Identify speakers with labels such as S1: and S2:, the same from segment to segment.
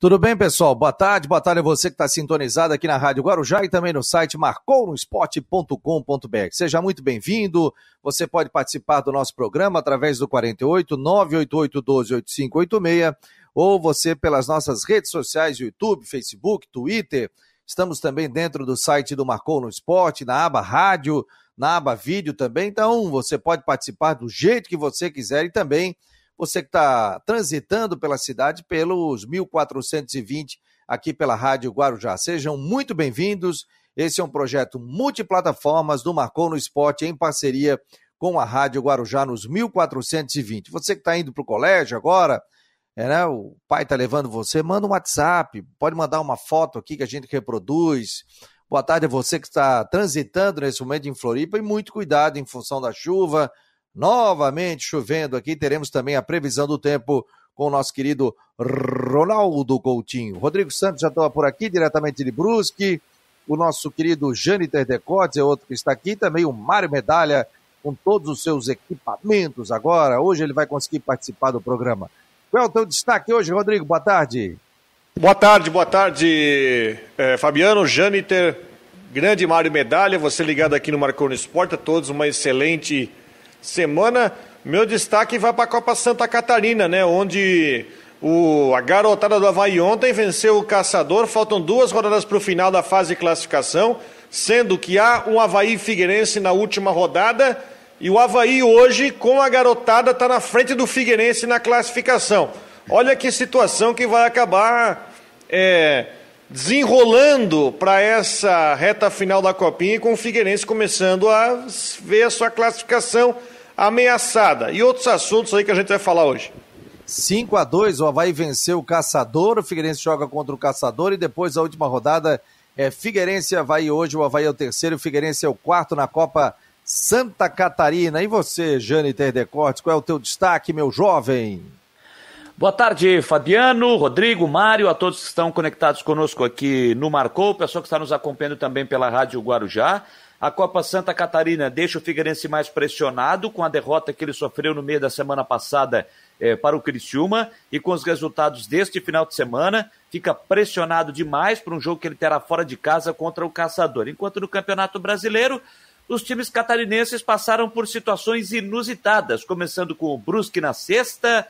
S1: Tudo bem, pessoal? Boa tarde, boa tarde a você que está sintonizado aqui na Rádio Guarujá e também no site marcounosport.com.br. Seja muito bem-vindo. Você pode participar do nosso programa através do 48 988 12 8586 ou você pelas nossas redes sociais, YouTube, Facebook, Twitter. Estamos também dentro do site do Marcou no Esporte, na aba Rádio, na aba Vídeo também. Então, você pode participar do jeito que você quiser e também você que está transitando pela cidade pelos 1420 aqui pela Rádio Guarujá. Sejam muito bem-vindos. Esse é um projeto multiplataformas do Marcou no Esporte em parceria com a Rádio Guarujá nos 1420. Você que está indo para o colégio agora, é, né, o pai está levando você, manda um WhatsApp, pode mandar uma foto aqui que a gente reproduz. Boa tarde a você que está transitando nesse momento em Floripa e muito cuidado em função da chuva, novamente chovendo aqui. Teremos também a previsão do tempo com o nosso querido Ronaldo Coutinho. Rodrigo Santos já estava por aqui, diretamente de Brusque. O nosso querido Jâniter Decotes é outro que está aqui. Também o Mário Medalha, com todos os seus equipamentos agora. Hoje ele vai conseguir participar do programa. Qual é o teu destaque hoje, Rodrigo? Boa tarde.
S2: Boa tarde, boa tarde, é, Fabiano, Jâniter, grande Mário Medalha, você ligado aqui no Marconi Esporte, a todos uma excelente semana. Meu destaque vai para a Copa Santa Catarina, né? Onde o, a garotada do Havaí ontem venceu o Caçador. Faltam duas rodadas para o final da fase de classificação, sendo que há um Havaí Figueirense na última rodada. E o Havaí hoje, com a garotada, está na frente do Figueirense na classificação. Olha que situação que vai acabar é, desenrolando para essa reta final da Copinha, com o Figueirense começando a ver a sua classificação ameaçada. E outros assuntos aí que a gente vai falar hoje.
S1: 5 a 2 o Havaí venceu o Caçador, o Figueirense joga contra o Caçador e depois a última rodada é Figueirense e Havaí hoje, o Havaí é o terceiro, o Figueirense é o quarto na Copa Santa Catarina. E você, Jane Terdecortes, qual é o teu destaque, meu jovem?
S3: Boa tarde, Fabiano, Rodrigo, Mário, a todos que estão conectados conosco aqui no Marcou, pessoal que está nos acompanhando também pela Rádio Guarujá. A Copa Santa Catarina deixa o Figueirense mais pressionado com a derrota que ele sofreu no meio da semana passada eh, para o Criciúma e com os resultados deste final de semana, fica pressionado demais para um jogo que ele terá fora de casa contra o Caçador. Enquanto no Campeonato Brasileiro, os times catarinenses passaram por situações inusitadas, começando com o Brusque na sexta,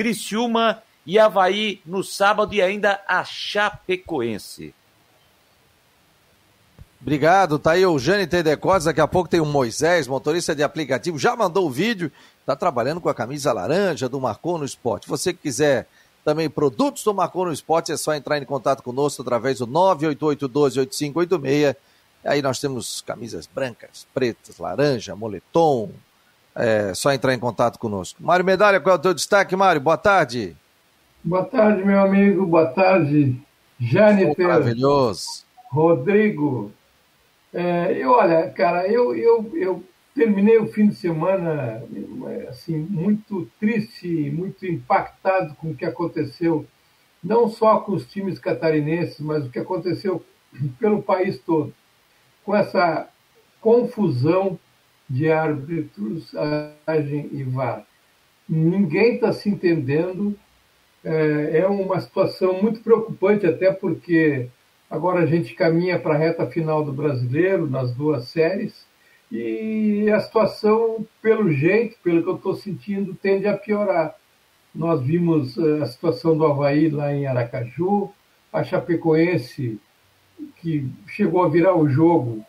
S3: Criciúma e Havaí no sábado e ainda a Chapecoense.
S1: Obrigado, tá aí o Jane Tedecotes, daqui a pouco tem o Moisés, motorista de aplicativo, já mandou o vídeo, tá trabalhando com a camisa laranja do Marcou no Esporte. Você que quiser também produtos do Marcou no Esporte, é só entrar em contato conosco através do 988 12 8586. Aí nós temos camisas brancas, pretas, laranja, moletom, é só entrar em contato conosco. Mário Medalha, qual é o teu destaque, Mário? Boa tarde.
S4: Boa tarde, meu amigo. Boa tarde, Jâniter.
S1: Maravilhoso.
S4: Rodrigo. É, eu, olha, cara, eu, eu, eu terminei o fim de semana assim muito triste, muito impactado com o que aconteceu, não só com os times catarinenses, mas o que aconteceu pelo país todo, com essa confusão de árbitros, agem e VAR. Ninguém está se entendendo. É, é uma situação muito preocupante, até porque agora a gente caminha para a reta final do brasileiro, nas duas séries, e a situação, pelo jeito, pelo que eu estou sentindo, tende a piorar. Nós vimos é, a situação do Havaí lá em Aracaju, a Chapecoense, que chegou a virar o jogo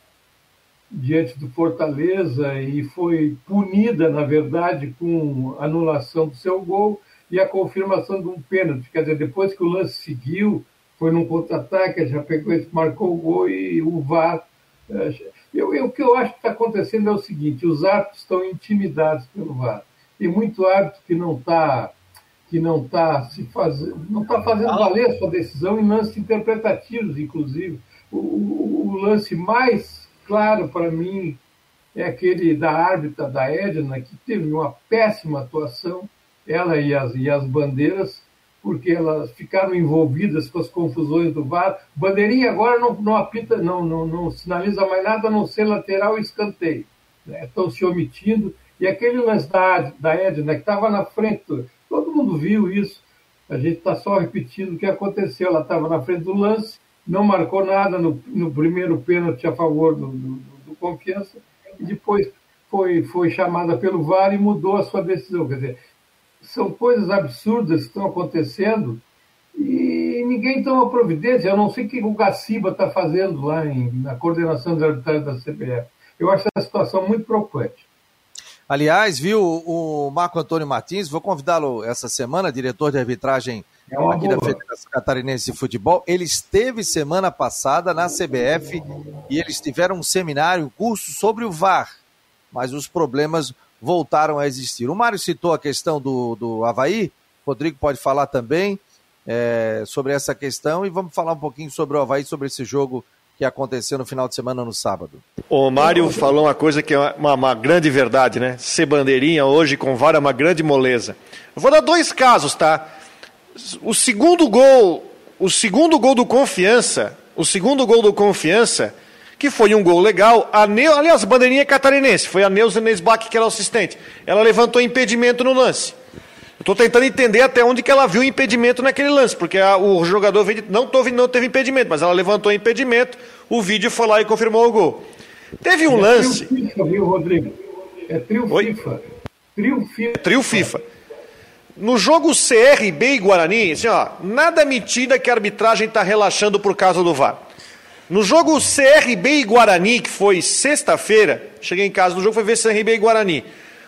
S4: diante do Fortaleza e foi punida, na verdade, com anulação do seu gol e a confirmação de um pênalti. Quer dizer, depois que o lance seguiu, foi num contra-ataque, já pegou, marcou o gol e o VAR. Eh, eu, eu, o que eu acho que está acontecendo é o seguinte: os árbitros estão intimidados pelo VAR. Tem muito árbitro que não está que não está se fazendo, não está fazendo valer sua decisão em lances interpretativos, inclusive. O, o, o lance mais claro para mim é aquele da árbitra da Edna, que teve uma péssima atuação, ela e as, e as bandeiras, porque elas ficaram envolvidas com as confusões do VAR. Bandeirinha agora não, não apita, não, não, não sinaliza mais nada a não ser lateral e escanteio. Né? Estão se omitindo. E aquele lance da, da Edna, que estava na frente, todo mundo viu isso. A gente está só repetindo o que aconteceu. Ela estava na frente do lance, não marcou nada no, no primeiro pênalti a favor do, do, do, Confiança, e depois foi, foi chamada pelo VAR e mudou a sua decisão. Quer dizer, são coisas absurdas que estão acontecendo e ninguém toma providência. Eu não sei o que o Gaciba está fazendo lá em, na coordenação da arbitragem da CBF. Eu acho essa situação muito preocupante.
S1: Aliás, viu o Marco Antônio Martins, vou convidá-lo essa semana, diretor de arbitragem é aqui boa. da Federação Catarinense de Futebol. Ele esteve semana passada na CBF e eles tiveram um seminário, um curso sobre o VAR, mas os problemas voltaram a existir. O Mário citou a questão do, do Havaí, Rodrigo pode falar também é, sobre essa questão e vamos falar um pouquinho sobre o Havaí, sobre esse jogo que aconteceu no final de semana no sábado.
S2: O Mário falou uma coisa que é uma, uma grande verdade, né? Ser bandeirinha hoje com vara é uma grande moleza. Eu vou dar dois casos, tá? O segundo gol, o segundo gol do Confiança, o segundo gol do Confiança, que foi um gol legal, a Neu, aliás, bandeirinha catarinense, foi a Neuza Nesbach que era assistente. Ela levantou impedimento no lance. Estou tentando entender até onde que ela viu impedimento naquele lance, porque a, o jogador não, teve, não teve impedimento, mas ela levantou impedimento, o vídeo foi lá e confirmou o gol. Teve um é lance.
S4: Trio FIFA, viu, Rodrigo? É trio Oi? FIFA.
S2: Trio FIFA. Trio FIFA. No jogo CRB e Guarani, assim, ó, nada mentira que a arbitragem está relaxando por causa do VAR. No jogo CRB e Guarani, que foi sexta-feira, cheguei em casa no jogo, foi ver CRB e Guarani.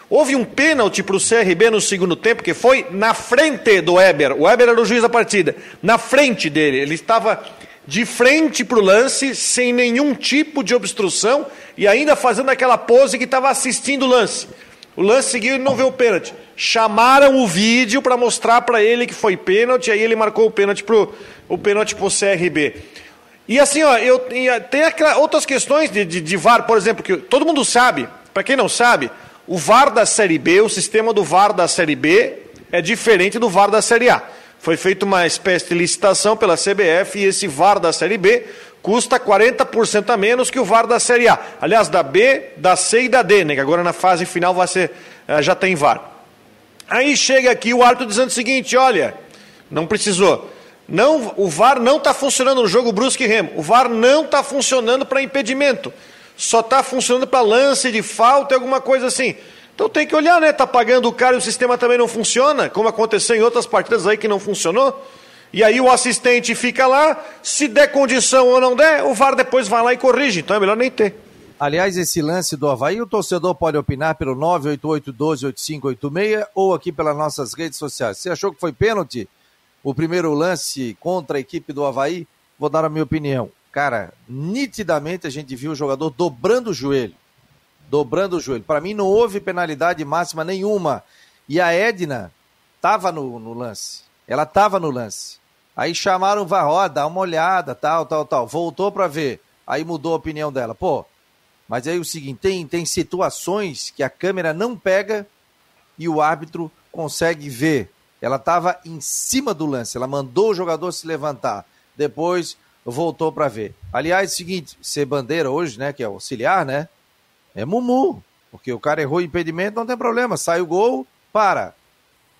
S2: Houve um pênalti para o CRB no segundo tempo, que foi na frente do Weber. O Weber era o juiz da partida. Na frente dele. Ele estava de frente para o lance, sem nenhum tipo de obstrução, e ainda fazendo aquela pose que estava assistindo o lance. O lance seguiu e não viu o pênalti. Chamaram o vídeo para mostrar para ele que foi pênalti, aí ele marcou o pênalti para o pênalti pro CRB. E assim, ó, eu, tem outras questões de, de, de VAR, por exemplo, que todo mundo sabe, para quem não sabe, o VAR da Série B, o sistema do VAR da Série B é diferente do VAR da Série A. Foi feita uma espécie de licitação pela CBF e esse VAR da Série B custa 40% a menos que o VAR da Série A. Aliás, da B, da C e da D, né? Que agora na fase final vai ser, eh, já tem VAR. Aí chega aqui o árbitro dizendo o seguinte: olha, não precisou. Não, o VAR não está funcionando no jogo Brusque e Remo. O VAR não está funcionando para impedimento só está funcionando para lance de falta e alguma coisa assim. Então tem que olhar, né? Está pagando o cara e o sistema também não funciona, como aconteceu em outras partidas aí que não funcionou. E aí o assistente fica lá, se der condição ou não der, o VAR depois vai lá e corrige. Então é melhor nem ter.
S1: Aliás, esse lance do Havaí, o torcedor pode opinar pelo 988-12-8586 ou aqui pelas nossas redes sociais. Você achou que foi pênalti? O primeiro lance contra a equipe do Havaí? Vou dar a minha opinião. Cara, nitidamente a gente viu o jogador dobrando o joelho. Dobrando o joelho. Para mim não houve penalidade máxima nenhuma. E a Edna estava no, no, lance. Ela estava no lance. Aí chamaram o dá uma olhada, tal, tal, tal. Voltou para ver. Aí mudou a opinião dela. Pô, mas aí o seguinte, tem, tem situações que a câmera não pega e o árbitro consegue ver. Ela estava em cima do lance, ela mandou o jogador se levantar. Depois voltou para ver. Aliás, é o seguinte, ser bandeira hoje, né, que é auxiliar, né, é mumu, porque o cara errou o impedimento, não tem problema, sai o gol, para.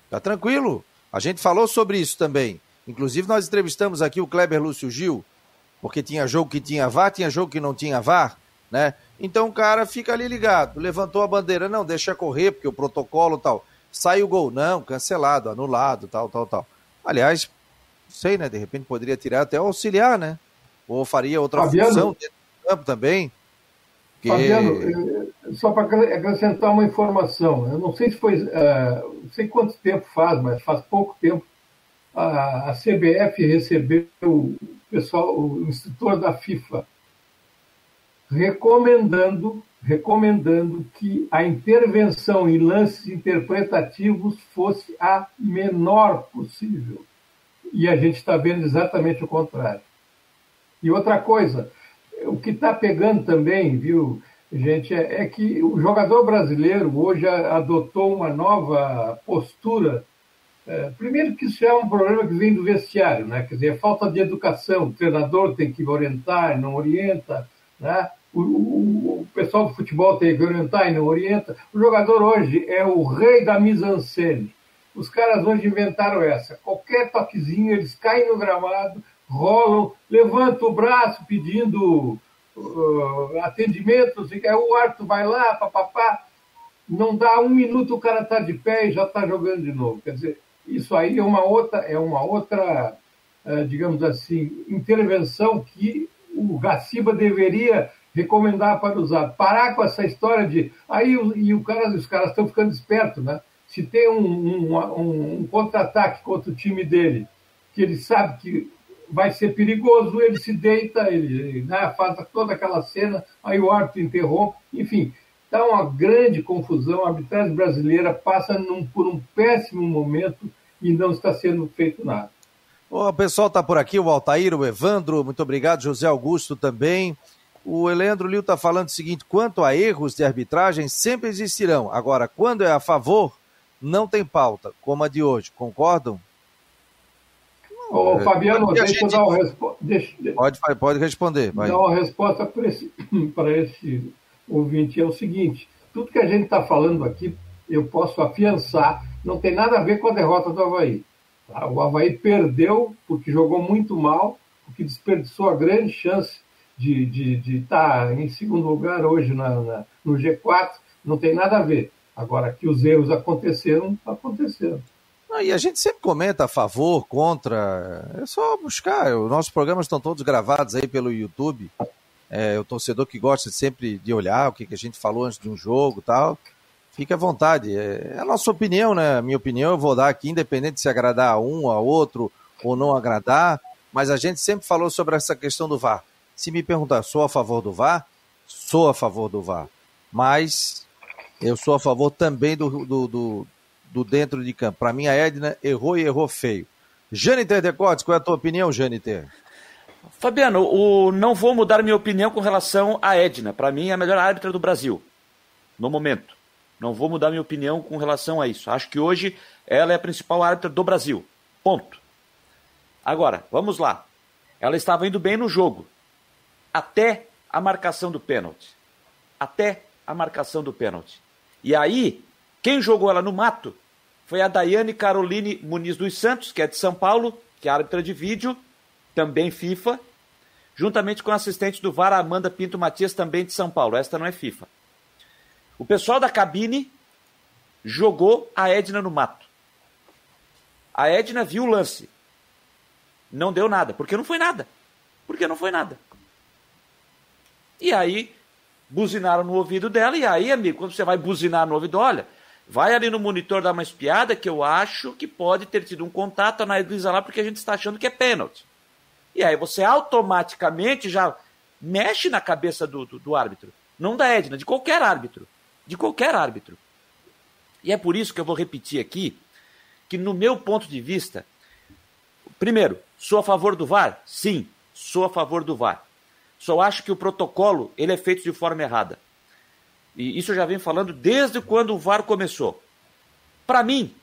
S1: Tá tranquilo. A gente falou sobre isso também. Inclusive nós entrevistamos aqui o Kleber Lúcio Gil, porque tinha jogo que tinha VAR, tinha jogo que não tinha VAR, né? Então o cara fica ali ligado, levantou a bandeira, não, deixa correr, porque o protocolo tal. Sai o gol, não, cancelado, anulado, tal, tal, tal. Aliás, sei, né? De repente poderia tirar até o auxiliar, né? Ou faria outra Fabiano, função dentro do campo também.
S4: Fabiano, eh, só para acrescentar uma informação, eu não sei se foi, uh, não sei quanto tempo faz, mas faz pouco tempo, a, a CBF recebeu o pessoal, o instrutor da FIFA, recomendando, recomendando que a intervenção em lances interpretativos fosse a menor possível e a gente está vendo exatamente o contrário. E outra coisa, o que está pegando também, viu, gente, é, é, que o jogador brasileiro hoje adotou uma nova postura. É, primeiro que isso é um problema que vem do vestiário, né? Quer dizer, é falta de educação. O treinador tem que orientar, não orienta, né? O, o, o, pessoal do futebol tem que orientar e não orienta. O jogador hoje é o rei da mise-en-scène. Os caras hoje inventaram essa. Qualquer toquezinho, eles caem no gramado, rolam, levantam o braço pedindo uh, atendimento, aí o árbitro vai lá, papapá. Não dá um minuto, o cara está de pé e já está jogando de novo. Quer dizer, isso aí é uma outra, é uma outra uh, digamos assim, intervenção que o Gaciba deveria recomendar para usar. Parar com essa história de. Aí e o cara, os caras estão ficando espertos, né? Se tem um, um, um, um contra-ataque contra o time dele, que ele sabe que vai ser perigoso, ele se deita, ele né, faz toda aquela cena, aí o árbitro interrompe, enfim. Está uma grande confusão. A arbitragem brasileira passa num, por um péssimo momento e não está sendo feito nada.
S1: O pessoal está por aqui, o Altair, o Evandro, muito obrigado, José Augusto também. O Eleandro Lio está falando o seguinte: quanto a erros de arbitragem, sempre existirão. Agora, quando é a favor, não tem pauta, como a de hoje. Concordam?
S4: Ô, Fabiano, deixa gente... eu dar uma resposta.
S1: Pode, pode responder. Vai.
S4: Dar uma resposta para esse, esse ouvinte. É o seguinte: tudo que a gente está falando aqui, eu posso afiançar, não tem nada a ver com a derrota do Havaí. Tá? O Havaí perdeu porque jogou muito mal, porque desperdiçou a grande chance de estar de, de tá em segundo lugar hoje na, na, no G4, não tem nada a ver. Agora, que os erros aconteceram, aconteceram.
S1: E a gente sempre comenta a favor, contra. É só buscar. Os nossos programas estão todos gravados aí pelo YouTube. É, o torcedor que gosta sempre de olhar o que, que a gente falou antes de um jogo tal. Fique à vontade. É, é a nossa opinião, né? Minha opinião eu vou dar aqui, independente de se agradar a um, a outro ou não agradar. Mas a gente sempre falou sobre essa questão do VAR. Se me perguntar, sou a favor do VAR? Sou a favor do VAR. Mas eu sou a favor também do, do, do, do dentro de campo. Para mim, a Edna errou e errou feio. Jâniter Decotes, qual é a tua opinião, Jâniter?
S3: Fabiano, o, não vou mudar minha opinião com relação a Edna. Para mim, é a melhor árbitra do Brasil, no momento. Não vou mudar minha opinião com relação a isso. Acho que hoje ela é a principal árbitra do Brasil. Ponto. Agora, vamos lá. Ela estava indo bem no jogo. Até a marcação do pênalti. Até a marcação do pênalti. E aí, quem jogou ela no mato foi a Daiane Caroline Muniz dos Santos, que é de São Paulo, que é árbitra de vídeo, também FIFA, juntamente com a assistente do VAR, Amanda Pinto Matias, também de São Paulo. Esta não é FIFA. O pessoal da cabine jogou a Edna no mato. A Edna viu o lance. Não deu nada, porque não foi nada. Porque não foi nada. E aí, buzinaram no ouvido dela, e aí, amigo, quando você vai buzinar no ouvido, olha, vai ali no monitor dar uma espiada, que eu acho que pode ter tido um contato, analisa lá, porque a gente está achando que é pênalti. E aí você automaticamente já mexe na cabeça do, do, do árbitro. Não da Edna, de qualquer árbitro de qualquer árbitro. E é por isso que eu vou repetir aqui que, no meu ponto de vista, primeiro, sou a favor do VAR? Sim, sou a favor do VAR. Só acho que o protocolo ele é feito de forma errada. E isso eu já venho falando desde quando o VAR começou. Para mim,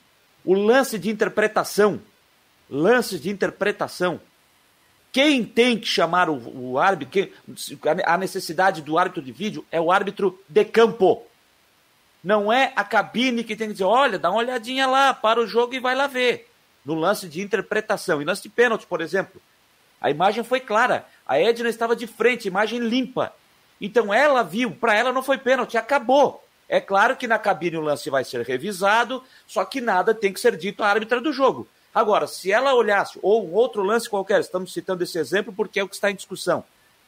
S3: o lance de interpretação, lances de interpretação, quem tem que chamar o, o árbitro, quem, a necessidade do árbitro de vídeo é o árbitro de campo. Não é a cabine que tem que dizer, olha, dá uma olhadinha lá, para o jogo e vai lá ver. No lance de interpretação. E lance de pênalti, por exemplo. A imagem foi clara. A Edna estava de frente, imagem limpa. Então ela viu, para ela não foi pênalti, acabou. É claro que na cabine o lance vai ser revisado, só que nada tem que ser dito à árbitra do jogo. Agora, se ela olhasse, ou um outro lance qualquer, estamos citando esse exemplo porque é o que está em discussão,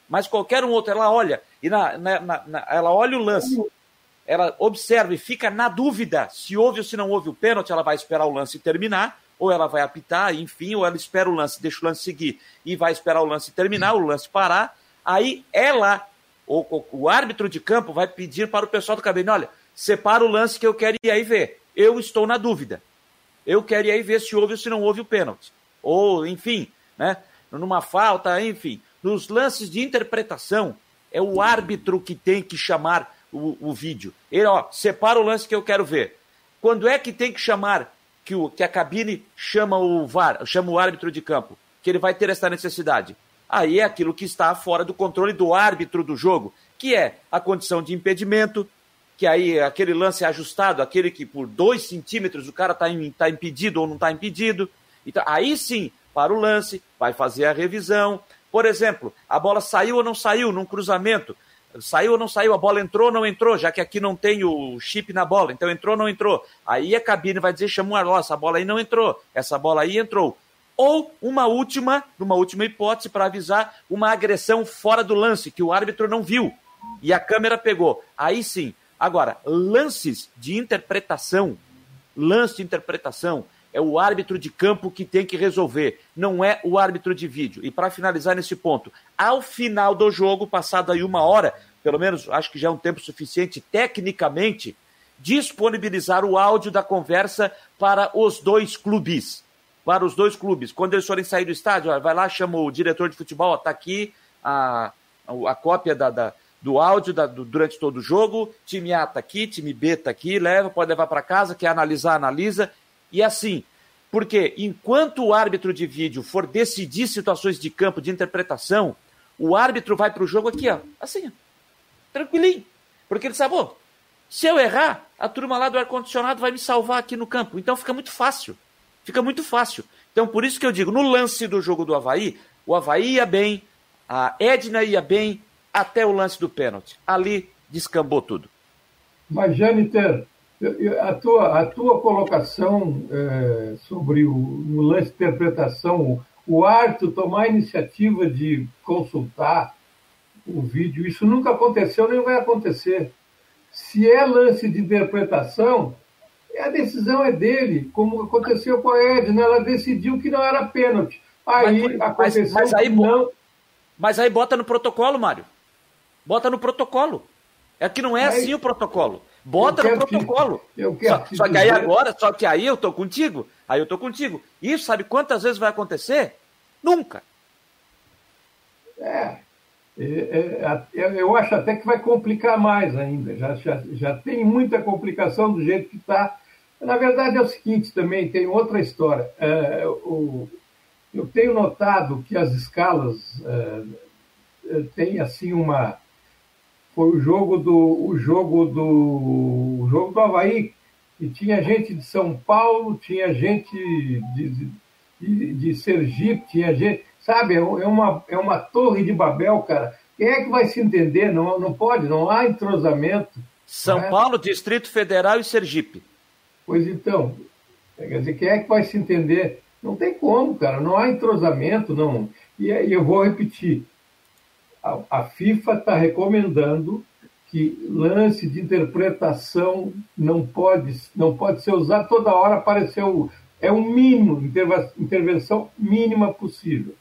S3: mas qualquer um outro, ela olha, e na, na, na, ela olha o lance, ela observa e fica na dúvida se houve ou se não houve o pênalti, ela vai esperar o lance terminar, ou ela vai apitar, enfim, ou ela espera o lance, deixa o lance seguir e vai esperar o lance terminar, o lance parar. Aí ela, ou, o árbitro de campo, vai pedir para o pessoal do cabine: olha, separa o lance que eu quero ir aí ver. Eu estou na dúvida. Eu quero ir aí ver se houve ou se não houve o pênalti. Ou, enfim, né? Numa falta, enfim. Nos lances de interpretação, é o árbitro que tem que chamar o, o vídeo. Ele, ó, separa o lance que eu quero ver. Quando é que tem que chamar, que, o, que a cabine chama o VAR, chama o árbitro de campo? Que ele vai ter essa necessidade. Aí é aquilo que está fora do controle do árbitro do jogo, que é a condição de impedimento, que aí aquele lance é ajustado, aquele que por dois centímetros o cara está tá impedido ou não está impedido. Então, aí sim, para o lance, vai fazer a revisão. Por exemplo, a bola saiu ou não saiu num cruzamento. Saiu ou não saiu, a bola entrou ou não entrou, já que aqui não tem o chip na bola, então entrou ou não entrou. Aí a cabine vai dizer, chama o essa bola aí não entrou, essa bola aí entrou. Ou uma última, uma última hipótese para avisar uma agressão fora do lance, que o árbitro não viu. E a câmera pegou. Aí sim. Agora, lances de interpretação, lance de interpretação, é o árbitro de campo que tem que resolver, não é o árbitro de vídeo. E para finalizar nesse ponto, ao final do jogo, passado aí uma hora, pelo menos acho que já é um tempo suficiente tecnicamente, disponibilizar o áudio da conversa para os dois clubes. Para os dois clubes. Quando eles forem sair do estádio, vai lá, chama o diretor de futebol, está aqui a, a, cópia da, da do áudio da, do, durante todo o jogo. Time A está aqui, time B está aqui, leva, pode levar para casa, quer analisar, analisa. E assim, porque enquanto o árbitro de vídeo for decidir situações de campo, de interpretação, o árbitro vai para o jogo aqui, ó, assim, ó, tranquilinho. Porque ele sabe, se eu errar, a turma lá do ar-condicionado vai me salvar aqui no campo. Então fica muito fácil. Fica muito fácil. Então por isso que eu digo, no lance do jogo do Havaí, o Havaí ia bem, a Edna ia bem, até o lance do pênalti. Ali descambou tudo.
S4: Mas, Jâniter, a tua, a tua colocação é, sobre o, o lance de interpretação, o árbitro tomar a iniciativa de consultar o vídeo, isso nunca aconteceu nem vai acontecer. Se é lance de interpretação, a decisão é dele, como aconteceu com a Edna, ela decidiu que não era pênalti. Aí mas, aconteceu mas,
S3: mas aí,
S4: não.
S3: Mas aí bota no protocolo, Mário. Bota no protocolo. É que não é aí, assim o protocolo. Bota no protocolo. eu quero só, só que aí agora, só que aí eu tô contigo. Aí eu tô contigo. Isso sabe quantas vezes vai acontecer? Nunca.
S4: É. é, é, é eu acho até que vai complicar mais ainda. Já, já, já tem muita complicação do jeito que está. Na verdade é o seguinte também, tem outra história. É, eu tenho notado que as escalas é, é têm assim uma foi o jogo do o jogo do o jogo do Havaí, e tinha gente de São Paulo, tinha gente de, de, de Sergipe, tinha gente. Sabe, é, é uma, é uma torre de Babel, cara. Quem é que vai se entender? Não, não pode, não há entrosamento.
S3: São né? Paulo, Distrito Federal e Sergipe.
S4: Pois então, quer dizer, quem é que vai se entender? Não tem como, cara, não há entrosamento, não. E, e eu vou repetir, a, FIFA está recomendando que lance de interpretação não pode, não pode ser usado toda hora o, é o mínimo, intervenção mínima possível.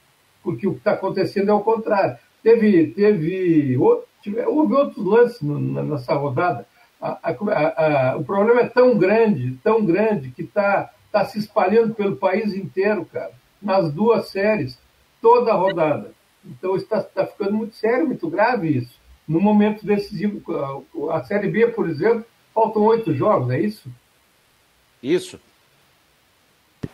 S4: Porque o que está acontecendo é o contrário. Teve, teve, houve outros lances nessa rodada. A, a, a, o problema é tão grande, tão grande, que está tá se espalhando pelo país inteiro, cara, nas duas séries, toda a rodada. Então está, está ficando muito sério, muito grave isso. No momento decisivo, a Série B, por exemplo, faltam oito jogos, é isso?
S3: Isso.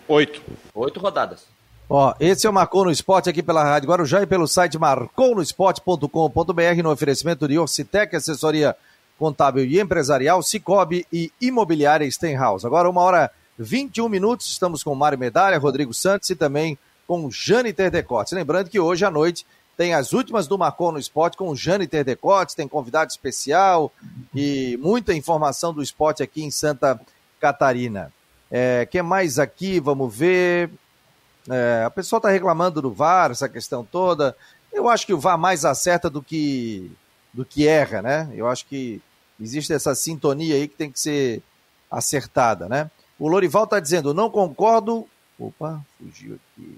S2: Oito.
S3: Oito rodadas.
S1: Ó, esse é o Marcou no Esporte aqui pela Rádio Guarujá e pelo site marconosport.com.br no oferecimento de Orcitec, assessoria contábil e empresarial, Cicobi e Imobiliária Stenhouse. Agora, uma hora 21 minutos, estamos com Mário Medalha, Rodrigo Santos e também com Jâniter Decotes. Lembrando que hoje à noite tem as últimas do Marcon no Esporte com o Jâniter Decotes, tem convidado especial e muita informação do esporte aqui em Santa Catarina. É, mais aqui? Vamos ver. É, a pessoa está reclamando do VAR, essa questão toda. Eu acho que o VAR mais acerta do que, do que erra, né? Eu acho que existe essa sintonia aí que tem que ser acertada, né? O Lorival está dizendo, não concordo. Opa, fugiu aqui.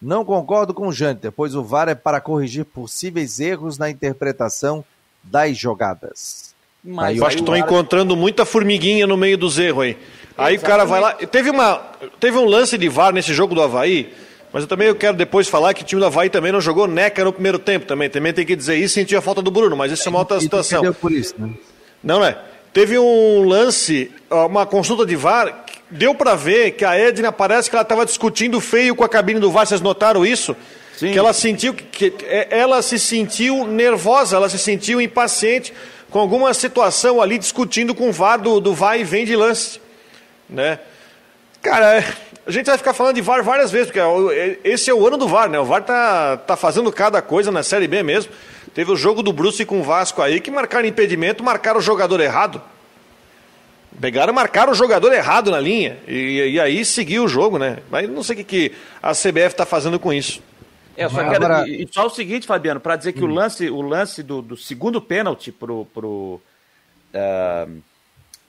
S1: Não concordo com o Janter, pois o VAR é para corrigir possíveis erros na interpretação das jogadas.
S2: Mas eu acho que estão encontrando muita formiguinha no meio dos erros aí. Aí Exatamente. o cara vai lá. Teve, uma, teve um lance de VAR nesse jogo do Havaí, mas eu também eu quero depois falar que o time do Havaí também não jogou neca no primeiro tempo também. Também tem que dizer isso e sentir a falta do Bruno, mas isso é uma outra situação. Por isso, né? Não, é. Teve um lance, uma consulta de VAR deu para ver que a Edna parece que ela estava discutindo feio com a cabine do VAR. Vocês notaram isso? Sim. Que ela sentiu que, que é, ela se sentiu nervosa, ela se sentiu impaciente com alguma situação ali discutindo com o VAR do, do vai e vem de lance. Né? Cara, a gente vai ficar falando de VAR várias vezes, porque é esse é o ano do VAR, né? O VAR tá, tá fazendo cada coisa na Série B mesmo. Teve o jogo do Bruce com o Vasco aí, que marcaram impedimento, marcaram o jogador errado. Pegaram, marcaram o jogador errado na linha. E, e aí seguiu o jogo, né? Mas não sei o que, que a CBF está fazendo com isso.
S3: É, só, quero, Agora... e, só o seguinte, Fabiano, para dizer que hum. o lance, o lance do, do segundo pênalti pro, pro, uh,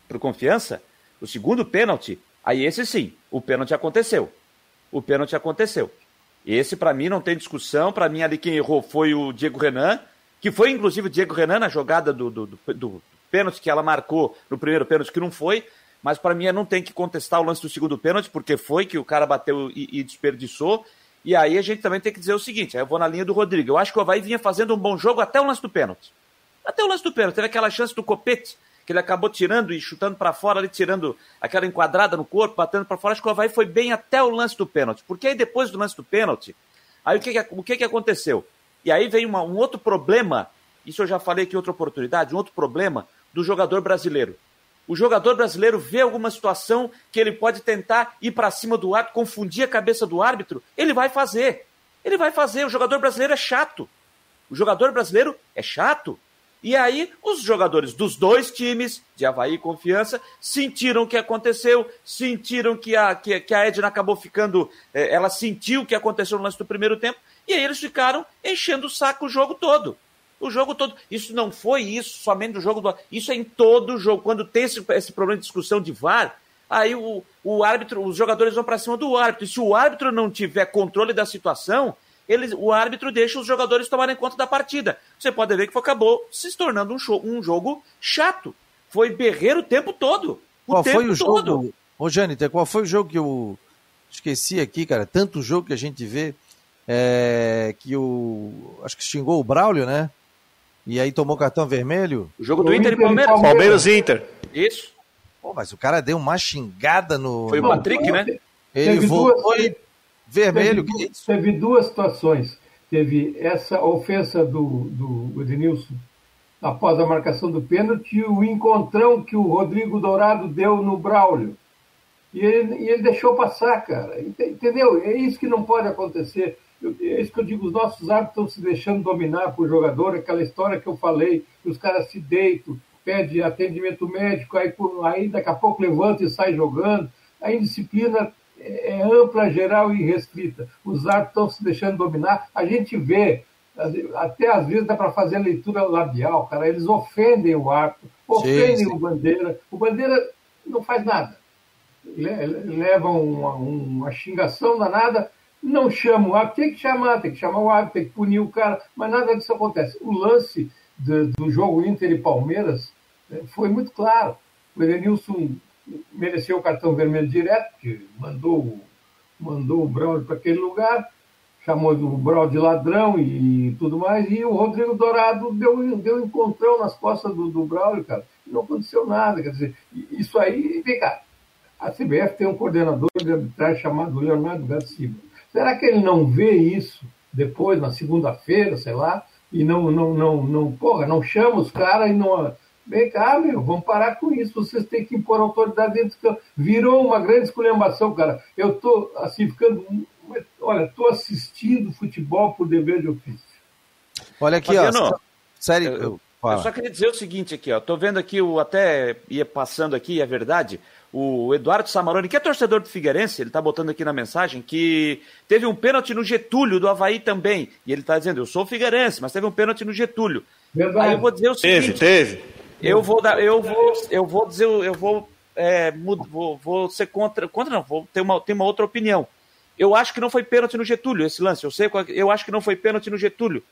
S3: pro Confiança, o segundo pênalti, aí esse sim, o pênalti aconteceu. O pênalti aconteceu. Esse, para mim, não tem discussão. Para mim, ali quem errou foi o Diego Renan, que foi inclusive o Diego Renan na jogada do, do, do, do pênalti que ela marcou no primeiro pênalti, que não foi. Mas para mim, não tem que contestar o lance do segundo pênalti, porque foi que o cara bateu e, e desperdiçou. E aí a gente também tem que dizer o seguinte: eu vou na linha do Rodrigo. Eu acho que o Havaí vinha fazendo um bom jogo até o lance do pênalti. Até o lance do pênalti. Teve aquela chance do copete, que ele acabou tirando e chutando para fora, ali tirando aquela enquadrada no corpo, batendo para fora. Acho que o Havaí foi bem até o lance do pênalti. Porque aí depois do lance do pênalti, aí o que, que, o que, que aconteceu? E aí vem uma, um outro problema, isso eu já falei aqui em outra oportunidade, um outro problema do jogador brasileiro o jogador brasileiro vê alguma situação que ele pode tentar ir para cima do árbitro, confundir a cabeça do árbitro, ele vai fazer. Ele vai fazer. O jogador brasileiro é chato. O jogador brasileiro é chato. E aí, os jogadores dos dois times, de Havaí e Confiança, sentiram o que aconteceu, sentiram que a, que, que a Edna acabou ficando. Eh, ela sentiu o que aconteceu no lance do primeiro tempo, e aí eles ficaram enchendo o saco o jogo todo. O jogo todo. Isso não foi isso somente do jogo do. Isso é em todo jogo. Quando tem esse, esse problema de discussão de VAR, aí o, o árbitro, os jogadores vão para cima do árbitro. E se o árbitro não tiver controle da situação, eles, o árbitro deixa os jogadores tomarem conta da partida. Você pode ver que acabou se tornando um, show, um jogo chato. Foi berreiro o tempo todo.
S1: O qual tempo foi o todo. jogo? Ô, Jâniter, qual foi o jogo que eu esqueci aqui, cara? Tanto jogo que a gente vê. É, que o. Acho que xingou o Braulio, né? E aí tomou cartão vermelho?
S3: O jogo do Inter, Inter, e Palmeiras.
S2: Palmeiras e Inter.
S3: Isso.
S1: Pô, mas o cara deu uma xingada no.
S3: Foi o Patrick, né?
S1: Ele voltou duas, vermelho.
S4: Teve, teve, duas situações. Teve essa ofensa do, do Edenilson após a marcação do pênalti e o encontrão que o Rodrigo Dourado deu no Braulio. E ele, e ele deixou passar, cara. Entendeu? É isso que não pode acontecer. É isso que eu digo, os nossos árbitros estão se deixando dominar por jogador, aquela história que eu falei, que os caras se deitam, pede atendimento médico, aí, aí daqui a pouco levanta e sai jogando. A indisciplina é, é ampla, geral e restrita. Os árbitros estão se deixando dominar. A gente vê, até às vezes dá para fazer a leitura labial, cara. Eles ofendem o árbitro, ofendem sim, sim. o Bandeira. O Bandeira não faz nada. Leva uma, uma xingação danada, não chama o árbitro, tem que chamar, tem que chamar o árbitro, tem que punir o cara, mas nada disso acontece. O lance do, do jogo Inter e Palmeiras né, foi muito claro. O Edenilson mereceu o cartão vermelho direto, que mandou, mandou o Braulio para aquele lugar, chamou o Braulio de ladrão e tudo mais, e o Rodrigo Dourado deu, deu um encontrão nas costas do, do Braulio, cara. Não aconteceu nada, quer dizer, isso aí, vem cá, a CBF tem um coordenador de arbitragem chamado Leonardo Garcia Será que ele não vê isso depois, na segunda-feira, sei lá, e não, não, não, não, porra, não chama os caras e não. Vem cá, meu, vamos parar com isso. Vocês têm que impor autoridade dentro do campo. Virou uma grande esculhambação, cara. Eu tô assim ficando. Olha, estou assistindo futebol por dever de ofício.
S1: Olha aqui, Fabiano, ó. Sério,
S3: eu, eu, só queria dizer o seguinte aqui, ó. Tô vendo aqui, o até ia passando aqui, é verdade o Eduardo Samaroni, que é torcedor do Figueirense, ele está botando aqui na mensagem que teve um pênalti no Getúlio do Havaí também. E ele está dizendo, eu sou Figueirense, mas teve um pênalti no Getúlio. Verdade. Aí eu vou dizer o seguinte.
S2: Teve, teve.
S3: Eu vou dar, eu vou, eu vou dizer, eu vou, é, vou, vou ser contra, contra não, vou ter uma, ter uma outra opinião. Eu acho que não foi pênalti no Getúlio esse lance. Eu sei, eu acho que não foi pênalti no Getúlio.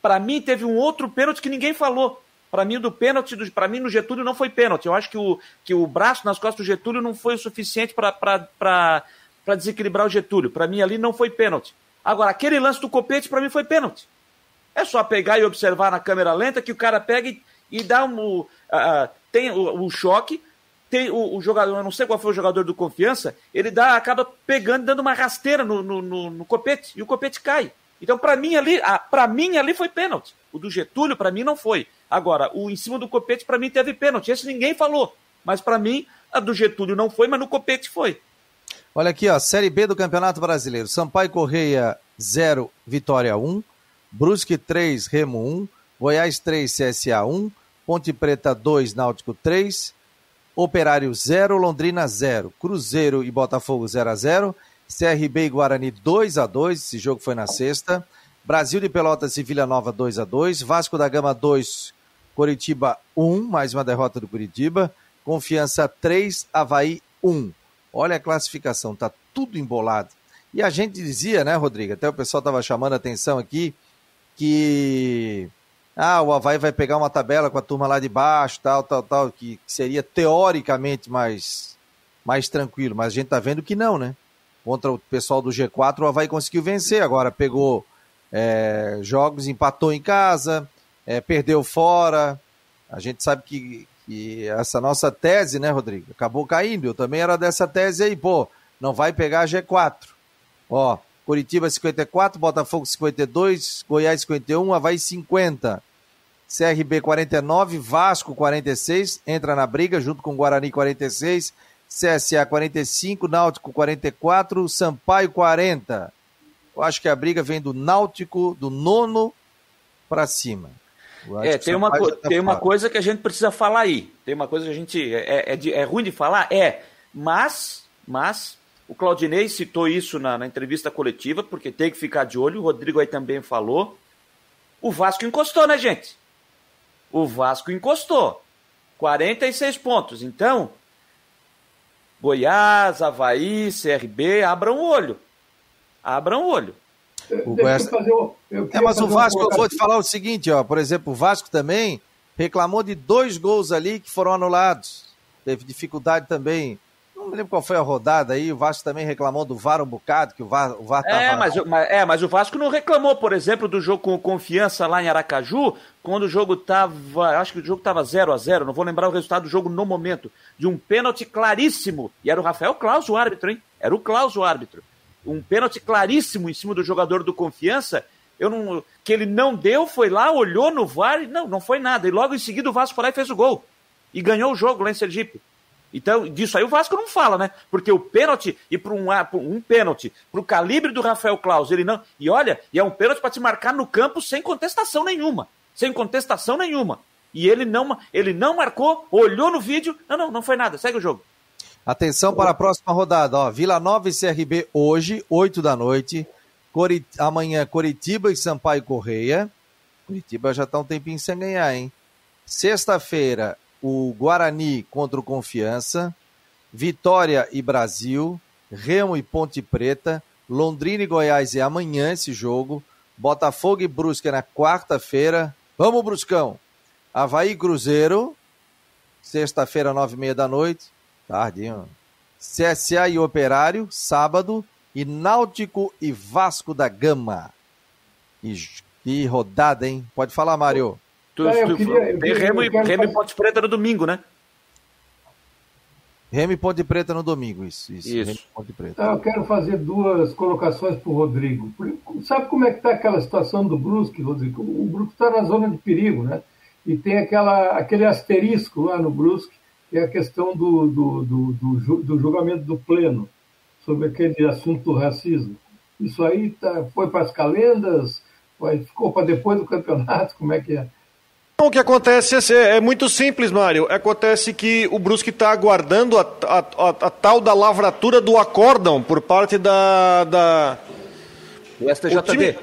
S3: Para mim teve um outro pênalti que ninguém falou. Para mim, do pênalti, para mim, no Getúlio não foi pênalti. Eu acho que o, que o braço nas costas do Getúlio não foi o suficiente para desequilibrar o Getúlio. Para mim, ali não foi pênalti. Agora, aquele lance do copete, para mim, foi pênalti. É só pegar e observar na câmera lenta que o cara pega e, e dá um. Uh, tem o, o, choque, tem o, o, jogador, eu não sei qual foi o jogador do confiança, ele dá, acaba pegando, dando uma rasteira no, no, no, no copete, e o copete cai. Então, para mim ali, para mim ali foi pênalti. O do Getúlio, para mim, não foi. Agora, o em cima do Copete, para mim, teve pênalti. Esse ninguém falou. Mas para mim, a do Getúlio não foi, mas no Copete foi.
S1: Olha aqui, ó, Série B do Campeonato Brasileiro. Sampaio Correia 0, Vitória 1. Brusque 3, Remo 1. Goiás 3, CSA 1. Ponte Preta 2, Náutico 3. Operário 0, Londrina 0. Cruzeiro e Botafogo 0 a 0. CRB e Guarani 2 a 2. Esse jogo foi na sexta. Brasil de Pelotas e Vila Nova 2 a 2. Vasco da Gama 2, Coritiba 1, mais uma derrota do Curitiba. Confiança 3, Havaí 1. Olha a classificação, tá tudo embolado. E a gente dizia, né, Rodrigo? Até o pessoal estava chamando a atenção aqui que ah, o Havaí vai pegar uma tabela com a turma lá de baixo, tal, tal, tal, que seria teoricamente mais, mais tranquilo, mas a gente tá vendo que não, né? Contra o pessoal do G4, o Havaí conseguiu vencer, agora pegou é, jogos, empatou em casa, é, perdeu fora. A gente sabe que, que essa nossa tese, né, Rodrigo, acabou caindo. Eu também era dessa tese aí, pô, não vai pegar G4. Ó, Curitiba 54, Botafogo 52, Goiás 51, Havaí 50. CRB 49, Vasco 46, entra na briga junto com Guarani 46, CSA 45, Náutico 44, Sampaio 40. Eu acho que a briga vem do Náutico, do nono para cima.
S3: É, tem, uma, tá tem uma coisa que a gente precisa falar aí. Tem uma coisa que a gente. É, é, de, é ruim de falar? É. Mas, mas, o Claudinei citou isso na, na entrevista coletiva, porque tem que ficar de olho. O Rodrigo aí também falou. O Vasco encostou, né, gente? O Vasco encostou. 46 pontos. Então, Goiás, Havaí, CRB, abram o olho. Abram o olho.
S1: O Goiás... é, mas o Vasco, eu vou te falar o seguinte, ó, por exemplo, o Vasco também reclamou de dois gols ali que foram anulados. Teve dificuldade também não lembro qual foi a rodada aí, o Vasco também reclamou do VAR um bocado, que o VAR, o VAR
S3: é, mas, mas, é, mas o Vasco não reclamou, por exemplo, do jogo com confiança lá em Aracaju, quando o jogo tava, acho que o jogo tava 0 a 0 não vou lembrar o resultado do jogo no momento, de um pênalti claríssimo, e era o Rafael Claus o árbitro, hein? Era o Claus o árbitro. Um pênalti claríssimo em cima do jogador do confiança, eu não, que ele não deu, foi lá, olhou no VAR e não, não foi nada. E logo em seguida o Vasco foi lá e fez o gol. E ganhou o jogo lá em Sergipe. Então, disso aí o Vasco não fala, né? Porque o pênalti, e para um, um pênalti, para o calibre do Rafael Claus, ele não. E olha, e é um pênalti para te marcar no campo sem contestação nenhuma. Sem contestação nenhuma. E ele não, ele não marcou, olhou no vídeo. Não, não, não foi nada. Segue o jogo.
S1: Atenção para a próxima rodada. Ó, Vila Nova e CRB hoje, 8 da noite. Corit... Amanhã, Coritiba e Sampaio Correia. Curitiba já está um tempinho sem ganhar, hein? Sexta-feira, o Guarani contra o Confiança, Vitória e Brasil, Remo e Ponte Preta, Londrina e Goiás é amanhã esse jogo, Botafogo e Brusque é na quarta-feira. Vamos, Bruscão! Havaí Cruzeiro, sexta-feira, nove e meia da noite, tardinho. CSA e Operário, sábado, e Náutico e Vasco da Gama. Que, que rodada, hein? Pode falar, Mário.
S3: Tu, tu, queria, tem Remo, e, Remo e Ponte Preta no domingo, né?
S1: Remo e Ponte Preta no domingo, isso. Isso.
S3: isso.
S4: Ponte Preta. Ah, eu quero fazer duas colocações para o Rodrigo. Sabe como é que está aquela situação do Brusque, Rodrigo? O Brusque está na zona de perigo, né? E tem aquela, aquele asterisco lá no Brusque, que é a questão do, do, do, do, do julgamento do pleno sobre aquele assunto do racismo. Isso aí tá, foi para as calendas, foi, ficou para depois do campeonato, como é que é?
S2: O que acontece é, é, muito simples, Mário. Acontece que o Brusque está aguardando a, a, a, a, tal da lavratura do acórdão por parte da. da
S3: o STJD.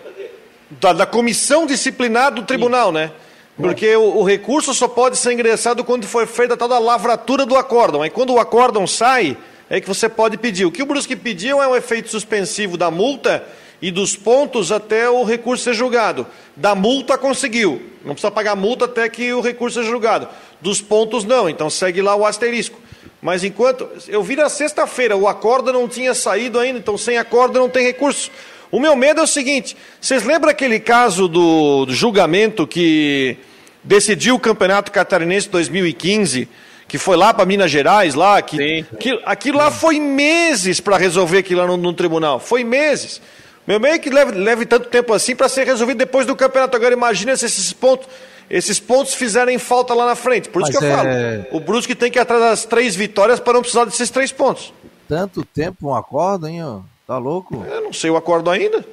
S2: Da, da, comissão disciplinar do tribunal, Sim. né? Porque o, o, recurso só pode ser ingressado quando for feita a tal da lavratura do acórdão. Aí quando o acórdão sai, é que você pode pedir. O que o Brusque pediu é um efeito suspensivo da multa e dos pontos até o recurso ser julgado. Da multa conseguiu, não precisa pagar multa até que o recurso seja julgado. Dos pontos não, então segue lá o asterisco. Mas enquanto eu vi na sexta-feira, o acordo não tinha saído ainda, então sem acordo não tem recurso. O meu medo é o seguinte: vocês lembram aquele caso do, do julgamento que decidiu o Campeonato Catarinense 2015? que foi lá para Minas Gerais, lá, que, que aquilo lá foi meses para resolver aquilo lá no, no, tribunal, foi meses. Meu meio que leve, leve tanto tempo assim para ser resolvido depois do campeonato. Agora imagina se esses pontos. esses pontos fizerem falta lá na frente. Por isso Mas que eu é... falo. O Brusque tem que ir atrás das três vitórias para não precisar desses três pontos.
S1: Tanto tempo um acordo, hein? Ó. Tá louco?
S2: Eu não sei o acordo ainda.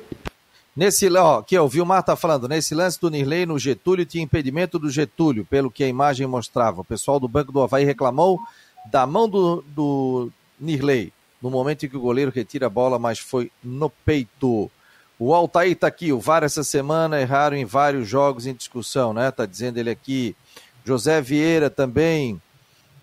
S1: Nesse, ó, aqui, ó, o Vilmar tá falando, nesse lance do Nirley no Getúlio tinha impedimento do Getúlio, pelo que a imagem mostrava. O pessoal do Banco do Havaí reclamou da mão do, do Nirley, no momento em que o goleiro retira a bola, mas foi no peito. O Altair tá aqui, o VAR essa semana erraram em vários jogos em discussão, né? Tá dizendo ele aqui. José Vieira também.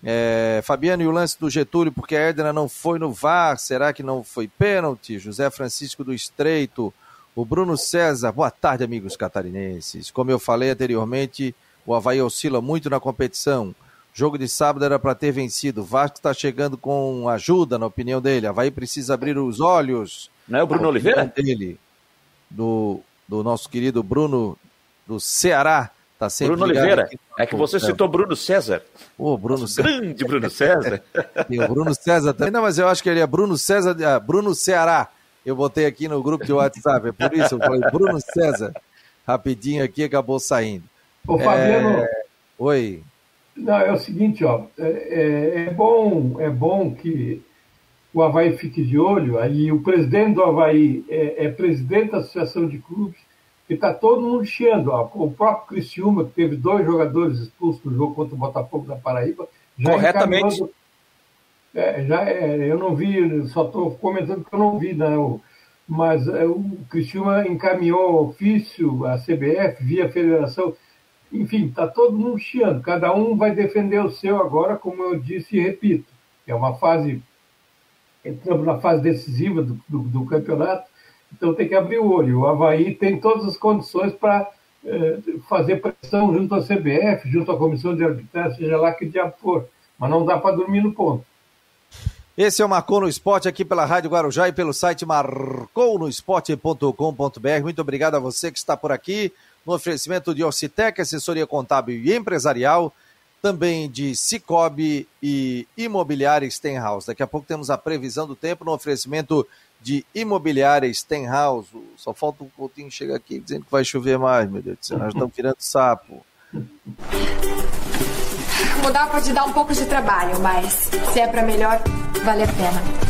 S1: É, Fabiano e o lance do Getúlio, porque a Edna não foi no VAR, será que não foi pênalti? José Francisco do Estreito. O Bruno César, boa tarde, amigos catarinenses. Como eu falei anteriormente, o Havaí oscila muito na competição. Jogo de sábado era para ter vencido. O Vasco está chegando com ajuda, na opinião dele. O Havaí precisa abrir os olhos.
S3: Não é o Bruno Oliveira?
S1: Dele, do, do nosso querido Bruno do Ceará. Tá sempre
S3: Bruno Oliveira. É que você citou Bruno César.
S1: Ô, Bruno
S3: César. Grande Bruno César.
S1: Tem o Bruno César também. Não, mas eu acho que ele é Bruno César, ah, Bruno Ceará. Eu botei aqui no grupo de WhatsApp, é por isso eu falei Bruno César. Rapidinho aqui, acabou saindo.
S4: Ô, Fabiano.
S1: É... Oi.
S4: Não, é o seguinte, ó. É, é, é, bom, é bom que o Havaí fique de olho. Aí o presidente do Havaí é, é presidente da Associação de Clubes e está todo mundo chiando. Ó. O próprio Criciúma, que teve dois jogadores expulsos no jogo contra o Botafogo da Paraíba,
S3: já Corretamente.
S4: É, já é, eu não vi, só estou comentando que eu não vi, não. Mas é, o Cristiúma encaminhou ofício à CBF, via federação. Enfim, está todo mundo chiando. Cada um vai defender o seu agora, como eu disse e repito. É uma fase. Entramos na fase decisiva do, do, do campeonato, então tem que abrir o olho. O Havaí tem todas as condições para é, fazer pressão junto à CBF, junto à comissão de arbitragem, seja lá que diabo for. Mas não dá para dormir no ponto.
S1: Esse é o Marcou no Esporte aqui pela Rádio Guarujá e pelo site marcounoesporte.com.br. Muito obrigado a você que está por aqui no oferecimento de Orcitec, assessoria contábil e empresarial, também de Cicobi e Imobiliária Stenhouse. Daqui a pouco temos a previsão do tempo no oferecimento de Imobiliária Stenhouse. Só falta o Coutinho chegar aqui dizendo que vai chover mais, meu Deus do céu. Nós estamos virando sapo.
S5: Mudar pode dar um pouco de trabalho, mas se é para melhor, vale a pena.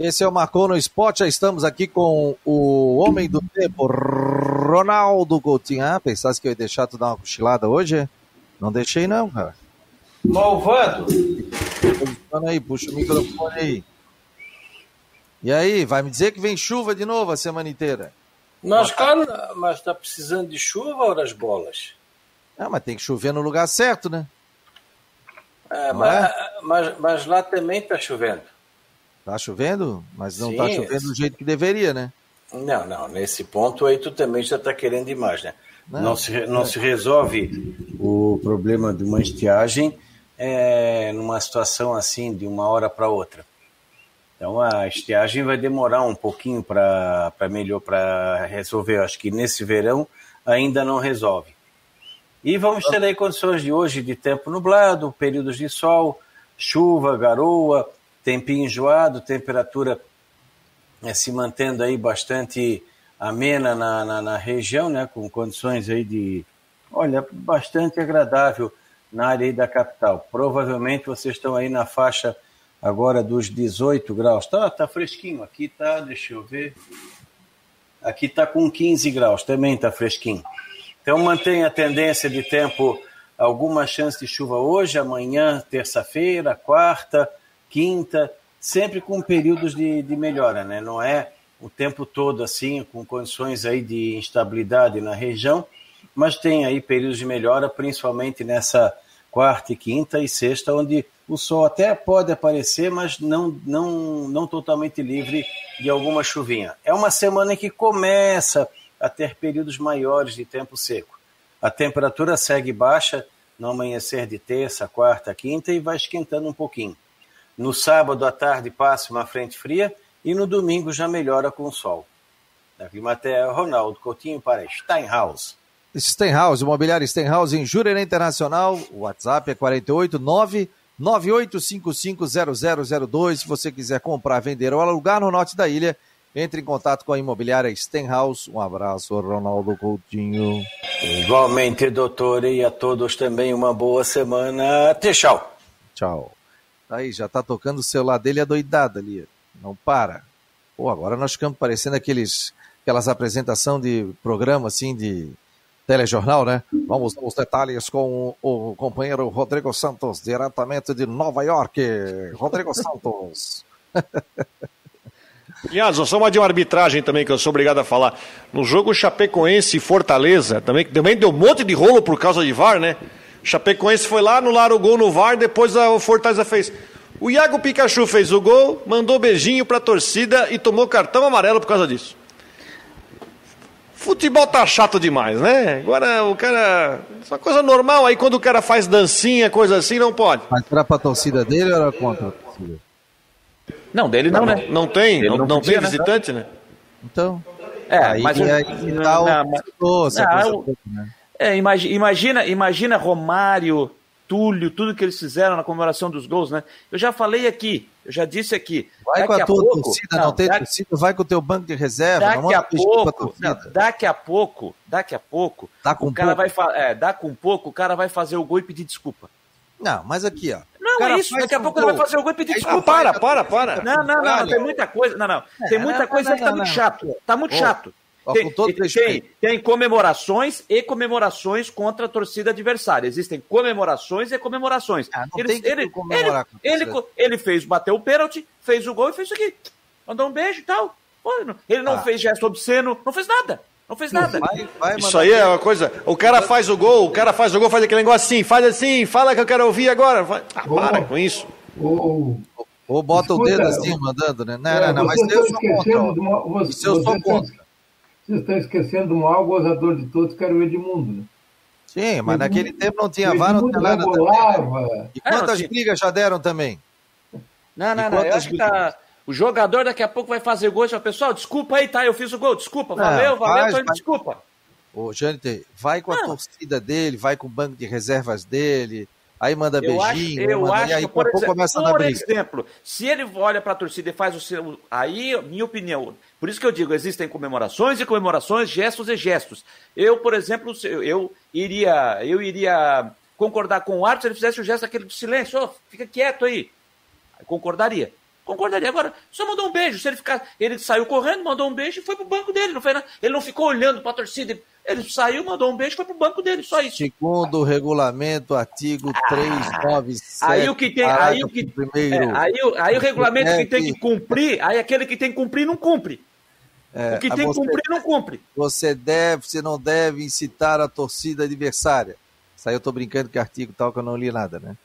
S1: Esse é o Marcou no Esporte. Já estamos aqui com o homem do tempo, Ronaldo Coutinho. Ah, pensasse que eu ia deixar tu dar uma cochilada hoje? Não deixei, não, cara.
S4: Malvado!
S1: Posiciona aí, puxa o microfone aí. E aí, vai me dizer que vem chuva de novo a semana inteira?
S6: Mas, cara, mas tá precisando de chuva ou das bolas?
S1: Ah, mas tem que chover no lugar certo, né?
S6: É, mas, é? mas, mas lá também tá chovendo.
S1: Tá chovendo, mas não tá Sim, tá chovendo do jeito que deveria, né?
S6: Não, não, nesse ponto aí tu também já está querendo demais, né? Não, não, se, não é. se resolve o problema de uma estiagem é, numa situação assim, de uma hora para outra. Então a estiagem vai demorar um pouquinho para melhor para resolver. Eu acho que nesse verão ainda não resolve. E vamos ter aí condições de hoje de tempo nublado, períodos de sol, chuva, garoa, tempinho enjoado, temperatura é, se mantendo aí bastante amena na, na, na, região, né, com condições aí de, olha, bastante agradável na área da capital. Provavelmente vocês estão aí na faixa agora dos 18 graus. Tá, tá fresquinho. Aqui tá, deixa eu ver. Aqui tá com 15 graus, também tá fresquinho. Então mantém a tendência de tempo alguma chance de chuva hoje, amanhã, terça-feira, quarta, quinta, sempre com períodos de, de melhora, né? Não é o tempo todo assim, com condições aí de instabilidade na região, mas tem aí períodos de melhora, principalmente nessa quarta e quinta e sexta, onde o sol até pode aparecer, mas não, não, não totalmente livre de alguma chuvinha. É uma semana que começa a ter períodos maiores de tempo seco. A temperatura segue baixa no amanhecer de terça, quarta, quinta e vai esquentando um pouquinho. No sábado à tarde passa uma frente fria e no domingo já melhora com o sol. Da Climatea, Ronaldo Coutinho para Steinhaus.
S1: Steinhaus, imobiliário Steinhaus em Jurerê Internacional. O WhatsApp é 489 98550002. Se você quiser comprar, vender ou alugar no norte da ilha, entre em contato com a imobiliária Stenhouse. Um abraço, Ronaldo Coutinho.
S6: Igualmente, doutor, e a todos também uma boa semana. Até tchau.
S1: Tchau. Aí, já tá tocando o celular dele adoidado ali. Não para. Pô, agora nós ficamos parecendo aqueles, aquelas apresentações de programa assim de telejornal, né? Vamos aos detalhes com o, o companheiro Rodrigo Santos, diretamente de Nova York. Rodrigo Santos.
S2: Aliás, só uma de uma arbitragem também que eu sou obrigado a falar. No jogo Chapecoense e Fortaleza, também, também deu um monte de rolo por causa de VAR, né? Chapecoense foi lá, anularam o gol no VAR, depois o Fortaleza fez. O Iago Pikachu fez o gol, mandou beijinho pra torcida e tomou cartão amarelo por causa disso. Futebol tá chato demais, né? Agora o cara. Isso é uma coisa normal, aí quando o cara faz dancinha, coisa assim, não pode.
S1: Mas era pra torcida dele ou era contra a torcida?
S3: Não, dele não,
S2: não
S3: né?
S2: Não tem, não,
S3: não
S2: não tem
S3: né?
S2: visitante, né?
S1: Então.
S3: É,
S1: aí,
S3: mas
S1: aí,
S3: não,
S1: tá o-
S3: não, mas- não,
S1: coisa
S3: eu-
S1: né?
S3: É, imagi- imagina, imagina Romário, Túlio, tudo que eles fizeram na comemoração dos gols, né? Eu já falei aqui, eu já disse aqui.
S1: Vai com
S3: daqui
S1: a tua
S3: pouco-
S1: torcida, não, tem
S3: da-
S1: torcida, vai com o teu banco de reserva, não
S3: Daqui a pouco,
S1: torcida.
S3: não, daqui a pouco, daqui a pouco,
S1: Tá com
S3: o cara
S1: pouco.
S3: vai é, dá com pouco, o cara vai fazer o gol e pedir desculpa.
S1: Não, mas aqui, ó.
S3: Não, é isso, daqui a
S1: um
S3: pouco ele vai
S1: gol.
S3: fazer o gol e pedir desculpa.
S2: para, para, para.
S3: Não, não, não, não, tem muita coisa. Não, não. Tem
S1: É,
S3: muita
S1: não,
S3: coisa
S1: não,
S3: que tá
S1: não,
S3: muito
S1: não.
S3: chato. Tá muito chato.
S1: Ó,
S3: Tem,
S1: com todo
S3: tem, tem comemorações e comemorações contra a torcida adversária. Existem comemorações e comemorações.
S1: Ah, não
S3: Ele,
S1: tem que
S3: ele,
S1: comemorar com a
S3: ele, ele, fez, bateu o pênalti, fez o gol e fez isso aqui. Mandou um beijo e tal. Ele não
S1: Ah.
S3: fez gesto obsceno, não fez nada. Não fez nada.
S1: Vai, vai
S2: Isso aí é uma coisa. O cara faz o gol, o cara faz o gol, faz aquele negócio assim, faz assim, fala que eu quero ouvir agora. Ah, para com isso.
S4: O,
S1: Ou bota o
S4: Escuta,
S1: dedo assim, mandando, né? Não,
S4: é,
S1: não, não, mas
S4: vocês
S1: eu sou contra.
S4: uma,
S1: eu sou contra.
S4: Vocês estão esquecendo do maior gozador de todos, que era o Edmundo. Né?
S1: Sim, mas naquele tempo não tinha
S4: o
S1: VAR, não
S4: Edmundo
S1: tinha nada também. né? E
S3: É,
S1: quantas brigas já deram também?
S3: Não, não,
S1: E
S3: não. Eu acho que tá. O jogador daqui a pouco vai fazer gol e fala, pessoal, desculpa aí, tá? Eu fiz o gol, desculpa,
S1: Não,
S3: valeu, valeu,
S1: faz,
S3: tô indo, desculpa.
S1: Ô, Jâniter, vai com a
S3: Não.
S1: torcida dele, vai com o banco de reservas dele, aí manda
S3: Eu acho,
S1: beijinho,
S3: eu
S1: manda,
S3: acho
S1: e aí
S3: que, por, exemplo,
S1: começa a dar
S3: por
S1: briga.
S3: exemplo, se ele olha para a torcida e faz o seu. Aí, minha opinião. Por isso que eu digo, existem comemorações e comemorações, gestos e gestos. Eu, por exemplo, eu, iria, eu iria concordar com o árbitro se ele fizesse o gesto aquele de silêncio, Ô, fica quieto aí. Concordaria. Concordaria. Agora, só mandou um beijo. Se ele ficar. Ele saiu correndo, mandou um beijo e foi pro banco dele. Não foi nada. Ele não ficou olhando para a torcida. Ele saiu, mandou um beijo e foi pro banco dele. Só isso.
S1: Segundo o regulamento, artigo 397.
S3: Aí o que tem, aí o que,
S1: primeiro.
S3: é, aí, o- aí o regulamento que tem
S1: É
S3: que cumprir, aí aquele que tem que cumprir não cumpre.
S1: É,
S3: o que tem que cumprir não cumpre.
S1: Você deve, você não deve incitar a torcida adversária. Isso aí eu tô brincando que artigo tal que eu não li nada, né?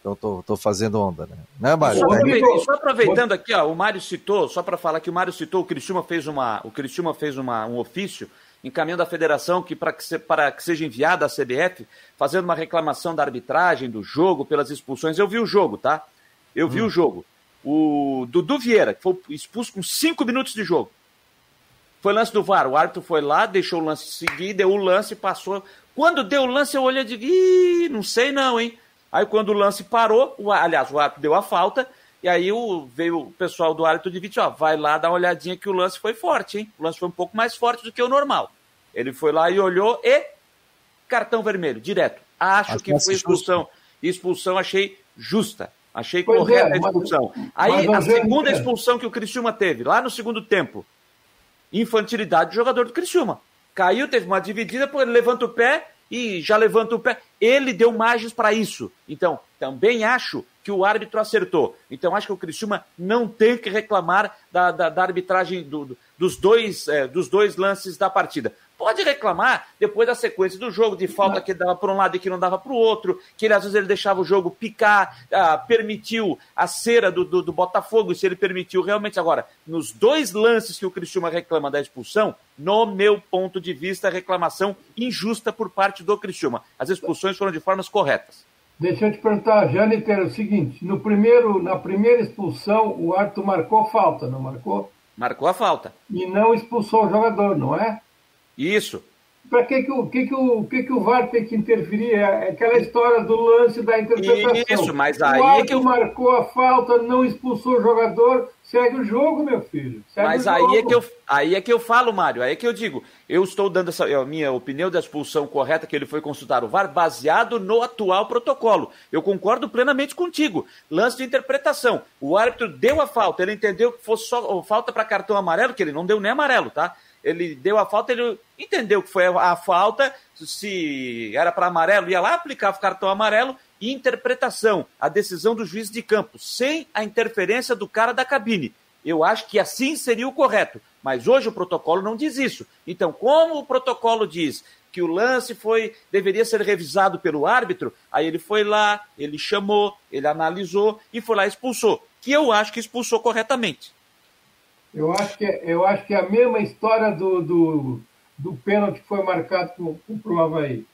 S1: Então tô, tô fazendo onda, né? Né, Mário?
S3: Só, aproveitando, só aproveitando aqui, ó, o Mário citou, só para falar que o Mário citou, o Criciúma fez uma, o Criciúma fez uma, um ofício encaminhando à federação que para que, se- para que seja enviada à CBF, fazendo uma reclamação da arbitragem, do jogo, pelas expulsões. Eu vi o jogo, tá? Eu vi o jogo. O Dudu Vieira, que foi expulso com cinco minutos de jogo. Foi lance do VAR. O árbitro foi lá, deixou o lance seguir, deu o lance, passou. Quando deu o lance, eu olhei e digo, ih, não sei não, hein? Aí quando o lance parou, o, aliás, o árbitro deu a falta, e aí o, veio o pessoal do árbitro de vídeo, ó, vai lá dar uma olhadinha que o lance foi forte, hein? O lance foi um pouco mais forte do que o normal. Ele foi lá e olhou e cartão vermelho, direto. Acho
S1: Acho
S3: que foi
S1: é
S3: expulsão. Expulsão achei justa. Achei
S4: Pois
S3: correta
S4: é,
S3: a expulsão.
S4: mas
S3: Aí
S4: a
S3: segunda
S4: é.
S3: expulsão que o Criciúma teve, lá no segundo tempo, infantilidade do jogador do Criciúma. Caiu, teve uma dividida, ele levanta o pé e já levanta o pé. Ele deu margens para isso. Então, também acho que o árbitro acertou. Então, acho que o Criciúma não tem que reclamar da, da, da arbitragem do, dos, dois, é, dos dois lances da partida. Pode reclamar depois da sequência do jogo, de falta que dava para um lado e que não dava para o outro, que ele, às vezes ele deixava o jogo picar, ah, permitiu a cera do, do, do Botafogo, se ele permitiu realmente. Agora, nos dois lances que o Criciúma reclama da expulsão, no meu ponto de vista, reclamação injusta por parte do Criciúma. As expulsões foram de formas corretas.
S4: Deixa eu te perguntar, Jâniter, é o seguinte: no primeiro, na primeira expulsão, o árbitro marcou falta, não marcou?
S3: Marcou a falta.
S4: E não expulsou o jogador, não é?
S3: Isso.
S4: Para que, que, o, que, que, o, que, que o VAR tem que interferir? É aquela história do lance da interpretação.
S3: Isso, mas aí
S4: o
S3: é que eu...
S4: marcou a falta, não expulsou o jogador, segue o jogo, meu filho.
S3: mas aí é, que eu, aí é que eu falo, Mário, aí é que eu digo. Eu estou dando essa, a minha opinião da expulsão correta, que ele foi consultar o VAR, baseado no atual protocolo. Eu concordo plenamente contigo. Lance de interpretação. O árbitro deu a falta, ele entendeu que fosse só falta para cartão amarelo, que ele não deu nem amarelo, tá? Ele deu a falta, ele entendeu que foi a falta, se era para amarelo, ia lá, aplicava o cartão amarelo e interpretação, a decisão do juiz de campo, sem a interferência do cara da cabine. Eu acho que assim seria o correto, mas hoje o protocolo não diz isso. Então, como o protocolo diz que o lance foi deveria ser revisado pelo árbitro, aí ele foi lá, ele chamou, ele analisou e foi lá e expulsou, que eu acho que expulsou corretamente.
S4: Eu acho que, é, eu acho que é a mesma história do, do, do pênalti que foi marcado para o Havaí.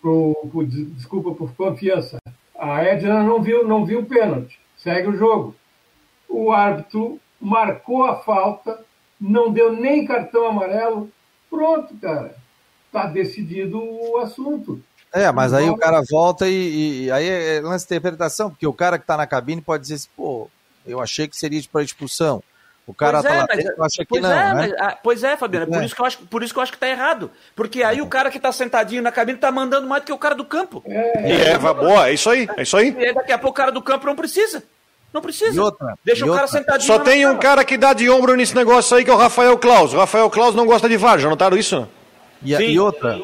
S4: Pro, pro, desculpa, por confiança. A Edna não viu, não viu o pênalti. Segue o jogo. O árbitro marcou a falta, não deu nem cartão amarelo. Pronto, cara. Está decidido o assunto.
S1: É, mas aí o cara volta e, e aí é lance de interpretação, porque o cara que está na cabine pode dizer assim, pô, eu achei que seria para expulsão. O cara pois tá é, lá dentro, acha que
S3: pois
S1: não,
S3: é,
S1: né?
S3: Mas, ah, pois é, Fabiana, por, é. Isso que eu acho, por isso que eu acho que tá errado. Porque aí o cara que tá sentadinho na cabine tá mandando mais do que o cara do campo.
S2: É, é boa, é isso aí, é isso aí.
S3: E daqui a pouco o cara do campo não precisa. Não precisa. Outra, Deixa o cara outra. sentadinho.
S2: Só tem um cara que dá de ombro nesse negócio aí, que é o Rafael Claus. O Rafael Claus não gosta de VAR, já notaram isso?
S1: E, e outra.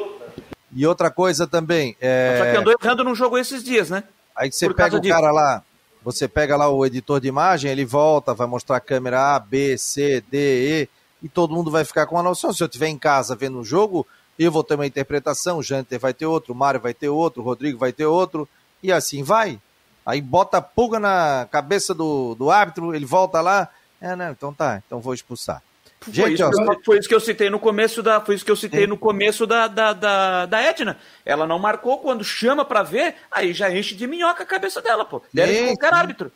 S1: E outra coisa também. É...
S3: Só que andou errando num jogo esses dias, né?
S1: Aí você pega o cara lá, você pega lá o editor de imagem, ele volta, vai mostrar a câmera A, B, C, D, E, e todo mundo vai ficar com uma noção. Se eu estiver em casa vendo um jogo, eu vou ter uma interpretação, o Janter vai ter outro, o Mário vai ter outro, o Rodrigo vai ter outro, e assim vai. Aí bota a pulga na cabeça do, do árbitro, ele volta lá, é, não, então tá, então vou expulsar.
S3: Foi, Gente, isso, ó, foi isso que eu citei no começo da, foi isso que eu citei no começo da, da, da, da Edna. Ela não marcou quando chama para ver, aí já enche de minhoca a cabeça dela, pô. Deve de qualquer árbitro.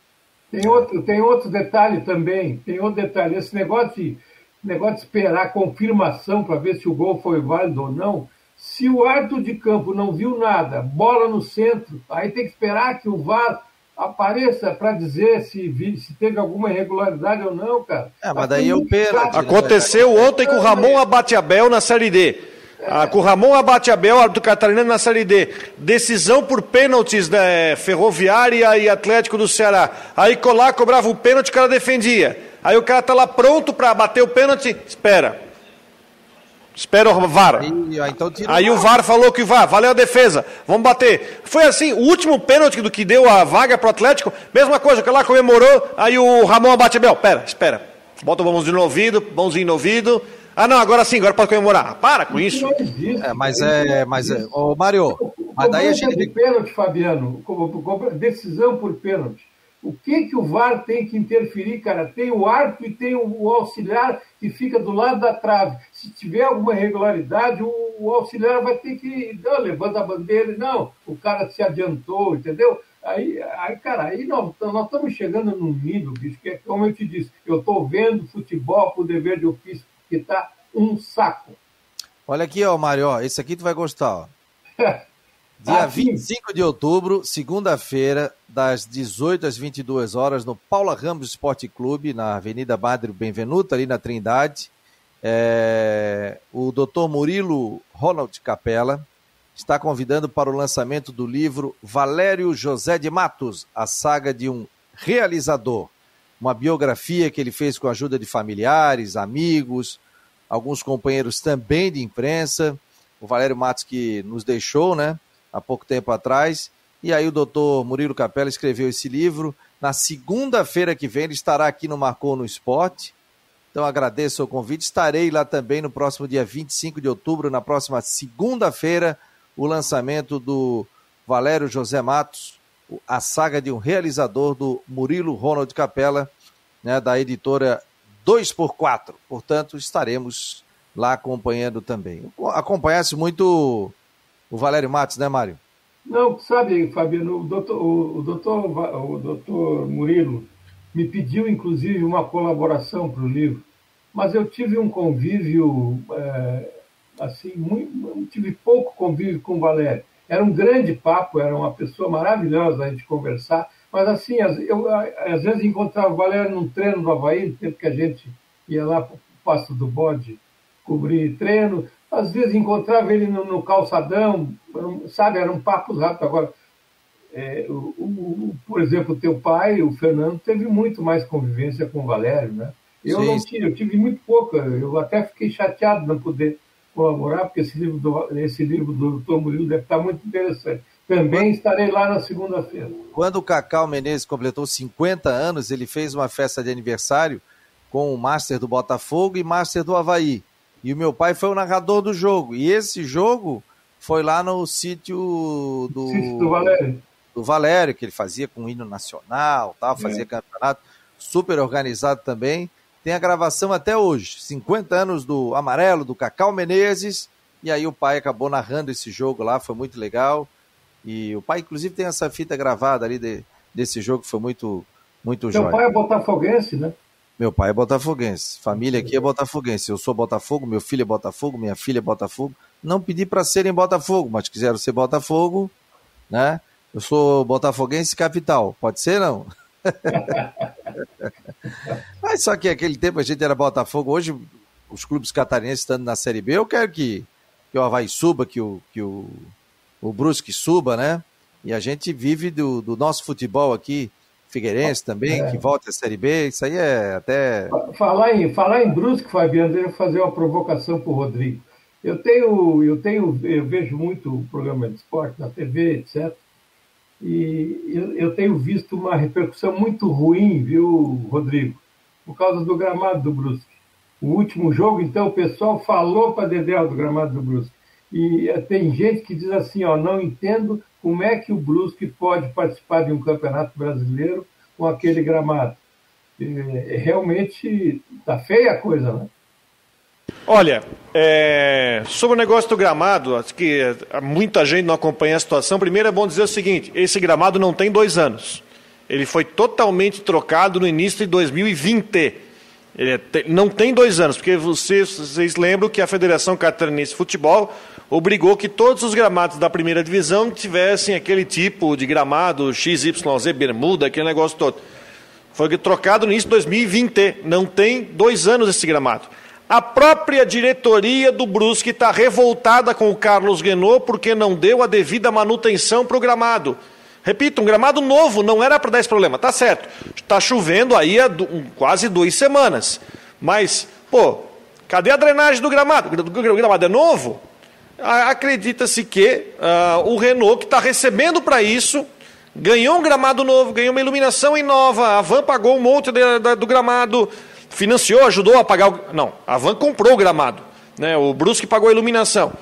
S4: Tem outro, tem outro detalhe também. Tem outro detalhe. Esse negócio de, negócio de esperar confirmação para ver se o gol foi válido ou não. Se o árbitro de campo não viu nada, bola no centro, aí tem que esperar que o VAR apareça para dizer se, se teve alguma irregularidade ou não, cara.
S1: É, mas daí é o pênalti.
S2: Né? Aconteceu ontem com o Ramon Abate-Abel na Série D. Ah, com o Ramon Abate-Abel, árbitro catarinense na Série D. Decisão por pênaltis né, Ferroviária e Atlético do Ceará. Aí colar, cobrava o pênalti, o cara defendia. Aí o cara tá lá pronto para bater o pênalti, espera. Espera o VAR. Aí, então Aí o VAR falou que VAR, valeu a defesa, vamos bater. Foi assim, o último pênalti do que deu a vaga pro Atlético, mesma coisa, que lá comemorou, aí o Ramon abate Bel, pera, espera. Bota o mãozinho no ouvido, mãozinho no ouvido. Ah, não, agora sim, agora pode comemorar. Para com isso.
S1: É, mas é, mas é, ô Mário, mas daí a gente...
S4: pênalti, Fabiano, decisão por pênalti. O que, que o VAR tem que interferir, cara? Tem o árbitro e tem o, auxiliar que fica do lado da trave. Se tiver alguma irregularidade, o, o auxiliar vai ter que. Não, levanta a bandeira, não, o cara se adiantou, entendeu? Aí, aí cara, aí nós, nós estamos chegando num nível, bicho, que é como eu te disse, eu estou vendo futebol por dever de ofício, que está um saco.
S1: Olha aqui, ó, Mário, ó, esse aqui tu vai gostar, ó. Dia ah, 25 de outubro, segunda-feira, das 18 às 22 horas, no Paula Ramos Esporte Clube, na Avenida Madre Benvenuto, ali na Trindade. É... o doutor Murilo Ronald Capella está convidando para o lançamento do livro Valério José de Matos, a saga de um realizador. Uma biografia que ele fez com a ajuda de familiares, amigos, alguns companheiros também de imprensa. O Valério Matos que nos deixou, né? Há pouco tempo atrás. E aí o doutor Murilo Capella escreveu esse livro. Na segunda-feira que vem ele estará aqui no Marcou no Esporte. Então agradeço o convite. Estarei lá também no próximo dia 25 de outubro, na próxima segunda-feira, o lançamento do Valério José Matos, a saga de um realizador do Murilo Ronald Capella, né, da editora 2x4. Portanto, estaremos lá acompanhando também. Acompanhasse muito o Valério Matos, né, Mário?
S4: Não, sabe, Fabiano, o doutor, o, doutor, o doutor Murilo me pediu, inclusive, uma colaboração para o livro, mas eu tive um convívio, é, assim, muito, tive pouco convívio com o Valério. Era um grande papo, era uma pessoa maravilhosa a gente conversar, mas assim, eu às vezes encontrava o Valério num treino no Havaí, no tempo que a gente ia lá para o Passo do Bode cobrir treino, às vezes encontrava ele no, no calçadão, sabe, era um papo rápido. Agora, é, o, o, por exemplo, teu pai, o Fernando, teve muito mais convivência com o Valério, né? Eu Sim. não tive, eu tive muito pouca. Eu até fiquei chateado de não poder colaborar, porque esse livro do, esse livro do Dr. Murilo deve estar muito interessante. Também estarei lá na segunda-feira.
S1: Quando o Cacau Menezes completou 50 anos, ele fez uma festa de aniversário com o Master do Botafogo e Master do Havaí. E o meu pai foi o narrador do jogo. E esse jogo foi lá no sítio do.
S4: Sítio do Valério.
S1: Do Valério, que ele fazia com hino nacional, tal, fazia é. campeonato super organizado também. Tem a gravação até hoje, 50 anos do Amarelo, do Cacau Menezes, e aí o pai acabou narrando esse jogo lá, foi muito legal. E o pai, inclusive, tem essa fita gravada ali de, desse jogo, que foi muito, muito
S4: Seu pai é botafoguense, né?
S1: Meu pai é botafoguense, família aqui é botafoguense. Eu sou Botafogo, meu filho é Botafogo, minha filha é Botafogo. Não pedi para serem Botafogo, mas quiseram ser Botafogo, né? Eu sou botafoguense capital. Pode ser não? mas só que aquele tempo a gente era Botafogo. Hoje os clubes catarinenses estando na Série B, eu quero que, que o Havaí suba, que o, que o, o Brusque suba, né? E a gente vive do, do nosso futebol aqui Figueirense também, é. que volta à Série B, isso aí é até.
S4: Falar em, falar em Brusque, Fabiano, deixa eu fazer uma provocação para o Rodrigo. Eu tenho, eu tenho, eu vejo muito o programa de esporte na TV, etc. E eu, eu tenho visto uma repercussão muito ruim, viu, Rodrigo? Por causa do gramado do Brusque. O último jogo, então, o pessoal falou para Dedéu do gramado do Brusque. E eh, tem gente que diz assim, ó, não entendo como é que o Brusque pode participar de um campeonato brasileiro com aquele gramado? É, realmente está feia a coisa, né?
S2: Olha, é, sobre o negócio do gramado, acho que muita gente não acompanha a situação. Primeiro é bom dizer o seguinte: esse gramado não tem dois anos. Ele foi totalmente trocado no início de 2020. É não tem dois anos, porque vocês, vocês lembram que a Federação Catarinense de Futebol obrigou que todos os gramados da primeira divisão tivessem aquele tipo de gramado XYZ, bermuda, aquele negócio todo. Foi trocado no início de 2020, não tem dois anos esse gramado. A própria diretoria do Brusque está revoltada com o Carlos Guenot porque não deu a devida manutenção para o gramado. Repito, um gramado novo, não era para dar esse problema. Tá certo, está chovendo aí há quase duas semanas. Mas, pô, cadê a drenagem do gramado? O gramado é novo? acredita-se que uh, o Renault, que está recebendo para isso, ganhou um gramado novo, ganhou uma iluminação nova. A Van pagou um monte de, de, do gramado, financiou, ajudou a pagar. O... Não, a Van comprou o gramado. Né? O Brusque pagou a iluminação.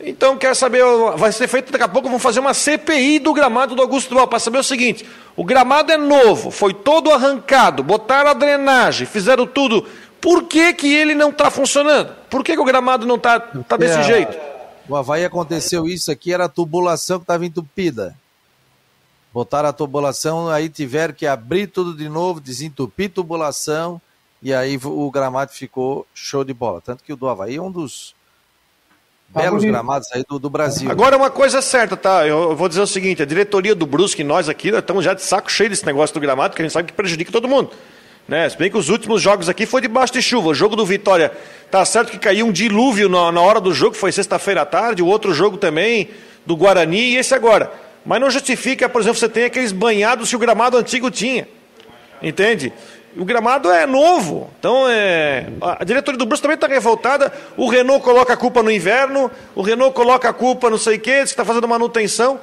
S2: Então, quer saber, vai ser feito daqui a pouco, vão fazer uma CPI do gramado do Augusto Duval, para saber o seguinte: o gramado é novo, foi todo arrancado, botaram a drenagem, fizeram tudo. Por que, que ele não está funcionando? Por que, que o gramado não está tá desse é, jeito?
S1: O Havaí aconteceu isso aqui, era a tubulação que estava entupida. Botaram a tubulação, aí tiveram que abrir tudo de novo, desentupir tubulação, e aí o gramado ficou show de bola. Tanto que o do Havaí é um dos tá belos bonito. gramados aí do, do, Brasil.
S2: Agora, uma coisa certa, tá? Eu vou dizer o seguinte: a diretoria do Brusque, nós aqui, estamos já de saco cheio desse negócio do gramado, que a gente sabe que prejudica todo mundo. Né? Se bem que os últimos jogos aqui foi debaixo de chuva. O jogo do Vitória, tá certo que caiu um dilúvio na, na hora do jogo, foi sexta-feira à tarde, o outro jogo também, do Guarani, e esse agora. Mas não justifica, por exemplo, você tem aqueles banhados que o gramado antigo tinha. Entende? O gramado é novo. Então, é... a diretoria do Brusque também está revoltada. O Renault coloca a culpa no inverno, o Renault coloca a culpa não sei o quê, que está fazendo manutenção.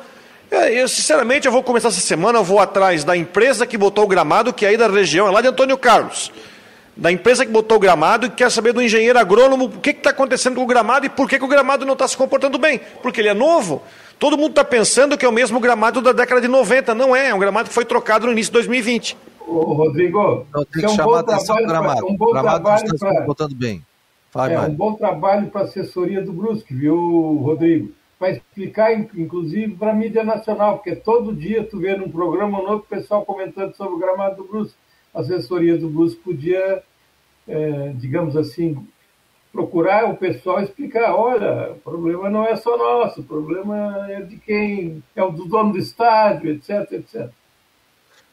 S2: Eu, sinceramente, eu vou começar essa semana, eu vou atrás da empresa que botou o gramado, que é aí da região, é lá de Antônio Carlos. Da empresa que botou o gramado e quer saber do engenheiro agrônomo o que está acontecendo com o gramado e por que, que o gramado não está se comportando bem. Porque ele é novo. Todo mundo está pensando que é o mesmo gramado da década de 90. Não é, é um gramado que foi trocado no início de 2020.
S4: Ô, Rodrigo,
S1: então, tem que é um chamar atenção do gramado. Um bom gramado trabalho está se comportando bem.
S4: Fala, é, um bom trabalho para a assessoria do Brusque, viu, Rodrigo? Para explicar, inclusive, para a mídia nacional, porque todo dia tu vê num programa novo o pessoal comentando sobre o gramado do Brusque. A assessoria do Brusque podia, é, digamos assim, procurar o pessoal explicar, olha, o problema não é só nosso, o problema é de quem é o do dono do estádio, etc, etc.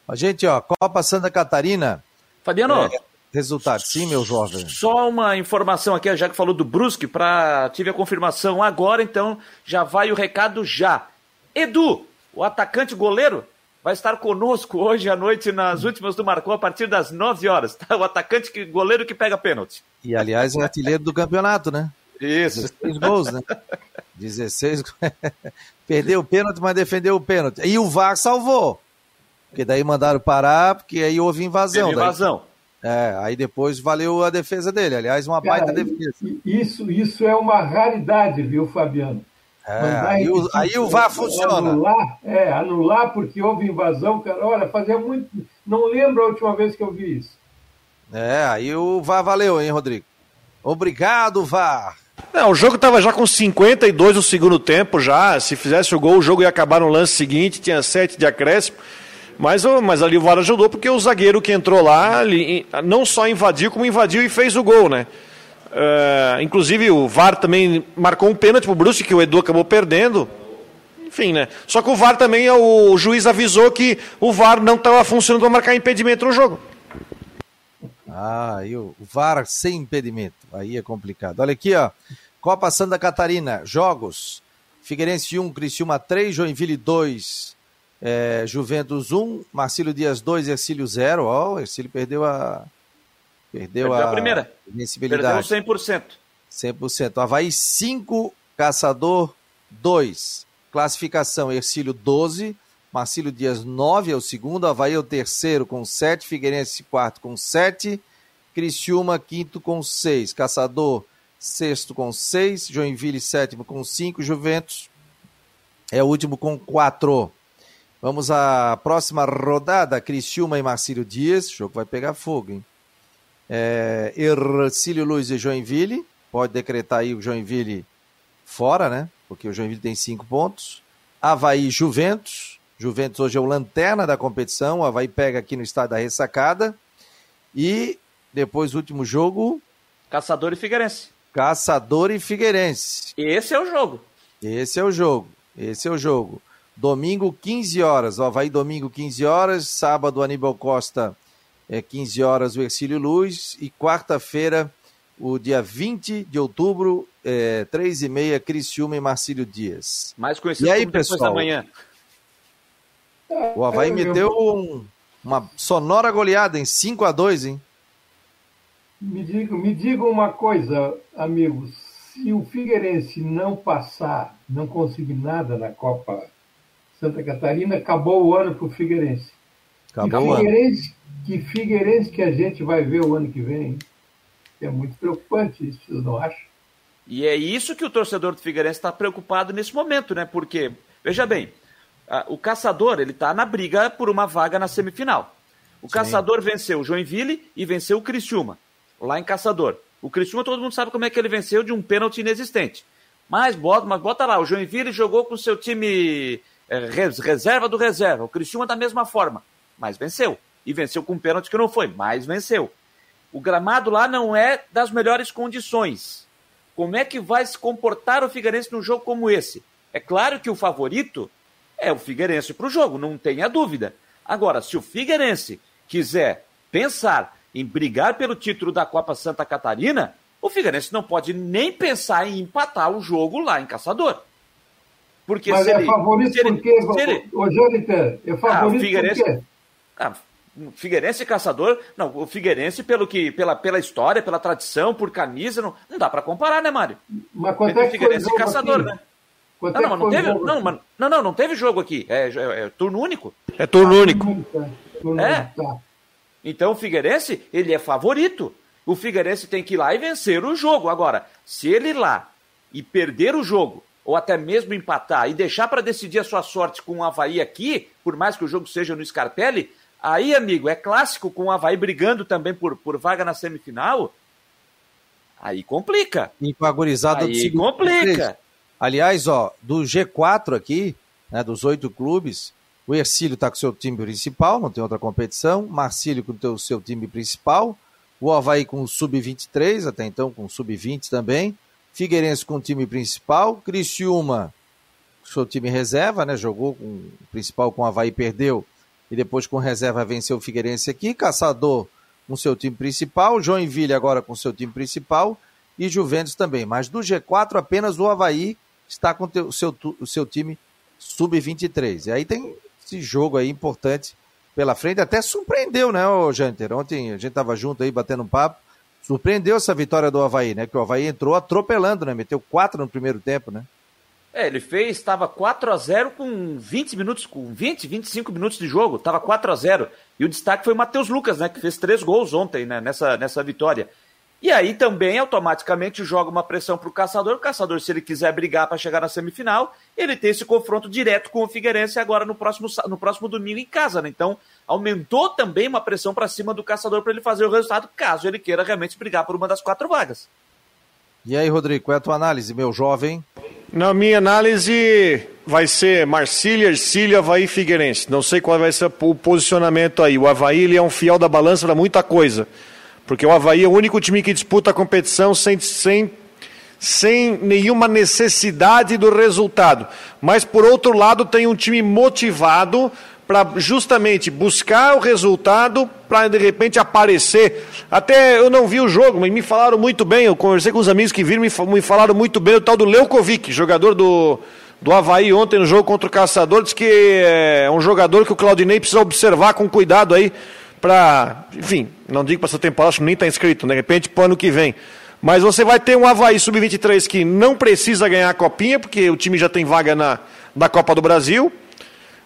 S1: A gente, ó, Copa Santa Catarina.
S3: Fabiano. É,
S1: resultado, sim, meu jovem.
S3: Só uma informação aqui, já que falou do Brusque, para tive a confirmação agora, então já vai o recado já. Edu, o atacante goleiro, vai estar conosco hoje à noite nas últimas do Marcou a partir das 9 horas. Tá? O atacante que, goleiro que pega pênalti.
S1: E aliás, é artilheiro do campeonato, né?
S3: Isso.
S1: 16 gols, né? 16 Perdeu o pênalti, mas defendeu o pênalti. E o VAR salvou. Porque daí mandaram parar, porque aí houve invasão.
S3: Teve invasão.
S1: Daí, é, aí depois valeu a defesa dele. Aliás, uma Cara, baita defesa.
S4: Isso, isso é uma raridade, viu, Fabiano?
S1: É, aí, o, aí o VAR funciona.
S4: Anular, é, anular porque houve invasão, cara. Olha, fazia muito. Não lembro a última vez que eu vi isso.
S1: É, aí o VAR valeu, hein, Rodrigo? Obrigado, VAR.
S2: Não, o jogo estava já com 52 no segundo tempo já. Se fizesse o gol, o jogo ia acabar no lance seguinte, tinha 7 de acréscimo. Mas, mas ali o VAR ajudou porque o zagueiro que entrou lá ele, não só invadiu, como invadiu e fez o gol, né? Uh, inclusive o VAR também marcou um pênalti pro Bruce que o Edu acabou perdendo. Enfim, né? Só que o VAR também, o juiz avisou que o VAR não estava funcionando para marcar impedimento no jogo.
S1: Ah, e o VAR sem impedimento. Aí é complicado. Olha aqui, ó. Copa Santa Catarina, jogos. Figueirense 1, Criciúma 3, Joinville 2, é, Juventus 1, Marcílio Dias 2, Ercílio 0. Ó, o Ercílio perdeu a, Perdeu, Perdeu a, a
S3: primeira.
S1: Invencibilidade.
S3: Perdeu 100%.
S1: 100%. Havaí 5, Caçador 2. Classificação: Ercílio 12, Marcílio Dias 9 é o segundo, Havaí é o terceiro com 7, Figueirense quarto com 7, Criciúma quinto com 6, Caçador sexto com 6, Joinville sétimo com 5, Juventus é o último com 4. Vamos à próxima rodada, Criciúma e Marcílio Dias, o jogo vai pegar fogo, hein? É, Ercílio Luiz e Joinville. Pode decretar aí o Joinville fora, né? Porque o Joinville tem cinco pontos. Havaí Juventus. Juventus hoje é o lanterna da competição. O Havaí pega aqui no estado da ressacada. E depois último jogo.
S3: Caçador e Figueirense.
S1: Caçador e Figueirense.
S3: Esse é o jogo.
S1: Esse é o jogo. Esse é o jogo. Domingo, 15 horas. O Havaí, domingo, 15 horas. Sábado, Aníbal Costa é, 15 horas o Ercílio Luz e quarta-feira, o dia 20 de outubro, é, 3 e meia, Criciúma e Marcílio Dias.
S3: Mais conhecido e aí, como pessoal, da manhã.
S1: O Havaí é, meteu um, uma sonora goleada em 5 a 2 hein?
S4: Me diga, me diga uma coisa, amigos. Se o Figueirense não passar, não conseguir nada na Copa Santa Catarina, acabou o ano para o Figueirense. Acabou e Figueirense, que Figueirense que a gente vai ver o ano que vem. É muito preocupante isso, vocês não acham?
S3: E é isso que o torcedor do Figueirense está preocupado nesse momento, né? Porque, veja bem, o Caçador ele está na briga por uma vaga na semifinal. O Sim. Caçador venceu o Joinville e venceu o Criciúma, lá em Caçador. O Criciúma todo mundo sabe como é que ele venceu de um pênalti inexistente. Mas bota, mas bota lá, o Joinville jogou com seu time reserva do reserva. O Criciúma da mesma forma, mas venceu e venceu com um pênalti que não foi, mas venceu. O gramado lá não é das melhores condições. Como é que vai se comportar o Figueirense num jogo como esse? É claro que o favorito é o Figueirense para o jogo, não tenha dúvida. Agora, se o Figueirense quiser pensar em brigar pelo título da Copa Santa Catarina, o Figueirense não pode nem pensar em empatar o jogo lá em Caçador.
S4: Porque Mas se é ele, favorito se ele, porque, se ele, ô, Jâniter, é favorito ah, o Figueirense,
S3: ah, Figueirense e Caçador, não, o Figueirense pelo que, pela, pela história, pela tradição, por camisa, não, não dá para comparar, né, Mário?
S4: Mas quanto é que
S3: Figueirense e Caçador,
S4: aqui?
S3: né?
S4: Quanto
S3: Não,
S4: é
S3: não, não
S4: foi
S3: teve, não, mas- não, não, não teve jogo aqui, é, é- é turno único.
S2: É turno único.
S3: É.
S4: único, tá.
S3: Então o Figueirense, ele é favorito. O Figueirense tem que ir lá e vencer o jogo. Agora, se ele ir lá e perder o jogo, ou até mesmo empatar e deixar para decidir a sua sorte com o Havaí aqui, por mais que o jogo seja no Scarpelli, aí, amigo, é clássico com o Havaí brigando também por, por vaga na semifinal. Aí complica.
S1: E com a gurizada do
S3: Aí
S1: segundo
S3: complica.
S1: Aliás, ó, do G4 aqui, né, dos oito clubes, o Ercílio está com o seu time principal, não tem outra competição. Marcílio com o seu time principal. O Havaí com o Sub-23, até então com o Sub-20 também. Figueirense com o time principal. Criciúma o seu time reserva, né? Jogou com o principal com o Havaí, perdeu. E depois com reserva venceu o Figueirense aqui. Caçador com seu time principal. Joinville agora com seu time principal. E Juventus também. Mas do G4 apenas o Havaí está com o o seu, o seu time sub-23. E aí tem esse jogo aí importante pela frente. Até surpreendeu, né, ô Janter? Ontem a gente estava junto aí batendo um papo. Surpreendeu essa vitória do Havaí, né? Que o Havaí entrou atropelando, né? Meteu quatro no primeiro tempo, né?
S3: É, ele fez, estava 4 a 0 com 20 minutos, com 20, 25 minutos de jogo, estava 4 a 0 E o destaque foi o Matheus Lucas, né, que fez três gols ontem, né, nessa, nessa vitória. E aí também automaticamente joga uma pressão para o caçador. O caçador, se ele quiser brigar para chegar na semifinal, ele tem esse confronto direto com o Figueirense agora no próximo, no próximo domingo em casa, né? Então aumentou também uma pressão para cima do caçador para ele fazer o resultado, caso ele queira realmente brigar por uma das quatro vagas.
S1: E aí, Rodrigo, qual é a tua análise, meu jovem?
S2: Na minha análise, vai ser Marcília, Ercília, Havaí e Figueirense. Não sei qual vai ser o posicionamento aí. O Havaí ele é um fiel da balança para muita coisa. Porque o Havaí é o único time que disputa a competição sem, sem, sem nenhuma necessidade do resultado. Mas, por outro lado, tem um time motivado para justamente buscar o resultado, para de repente aparecer. Até eu não vi o jogo, mas me falaram muito bem. Eu conversei com os amigos que viram, me fa- me falaram muito bem o tal do Leukovic, jogador do, do Havaí ontem no jogo contra o Caçador. Diz que é um jogador que o Claudinei precisa observar com cuidado aí, para. Enfim, não digo para essa temporada, acho que nem está inscrito, de repente para o ano que vem. Mas você vai ter um Havaí Sub-23 que não precisa ganhar a copinha, porque o time já tem vaga na, na Copa do Brasil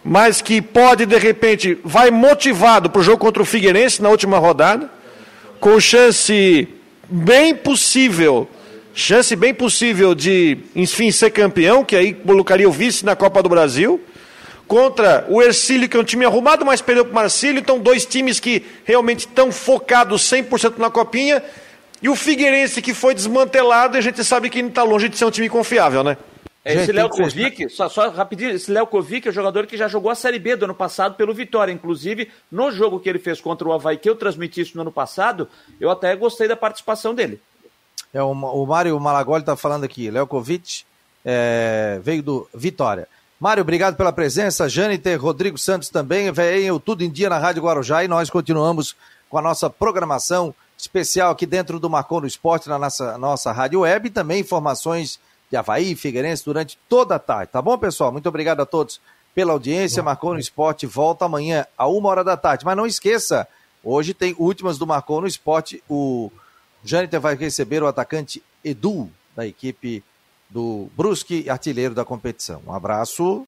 S2: mas que pode, de repente, vai motivado para o jogo contra o Figueirense na última rodada, com chance bem possível, chance bem possível de, enfim, ser campeão, que aí colocaria o vice na Copa do Brasil, contra o Ercílio, que é um time arrumado, mas perdeu para o Marcílio, então dois times que realmente estão focados 100% na Copinha, e o Figueirense, que foi desmantelado, e a gente sabe que não está longe de ser um time confiável, né?
S3: É, esse Léo. Kovic, só, só rapidinho, esse Léo Kovic é o jogador que já jogou a Série B do ano passado pelo Vitória. Inclusive, no jogo que ele fez contra o Havaí, que eu transmiti isso no ano passado, eu até gostei da participação dele.
S1: É, o, o Mário Malagoli está falando aqui. Lelkovic é, veio do Vitória. Mário, obrigado pela presença. Jâniter, Rodrigo Santos também. Venham tudo em dia na Rádio Guarujá e nós continuamos com a nossa programação especial aqui dentro do Marcou no Esporte, na nossa, nossa rádio web e também informações de Havaí, Figueirense durante toda a tarde. Tá bom, pessoal? Muito obrigado a todos pela audiência. Marcou no Esporte volta amanhã a uma hora da tarde. Mas não esqueça, hoje tem últimas do Marcou no Esporte. O Jâniter vai receber o atacante Edu, da equipe do Brusque, artilheiro da competição. Um abraço.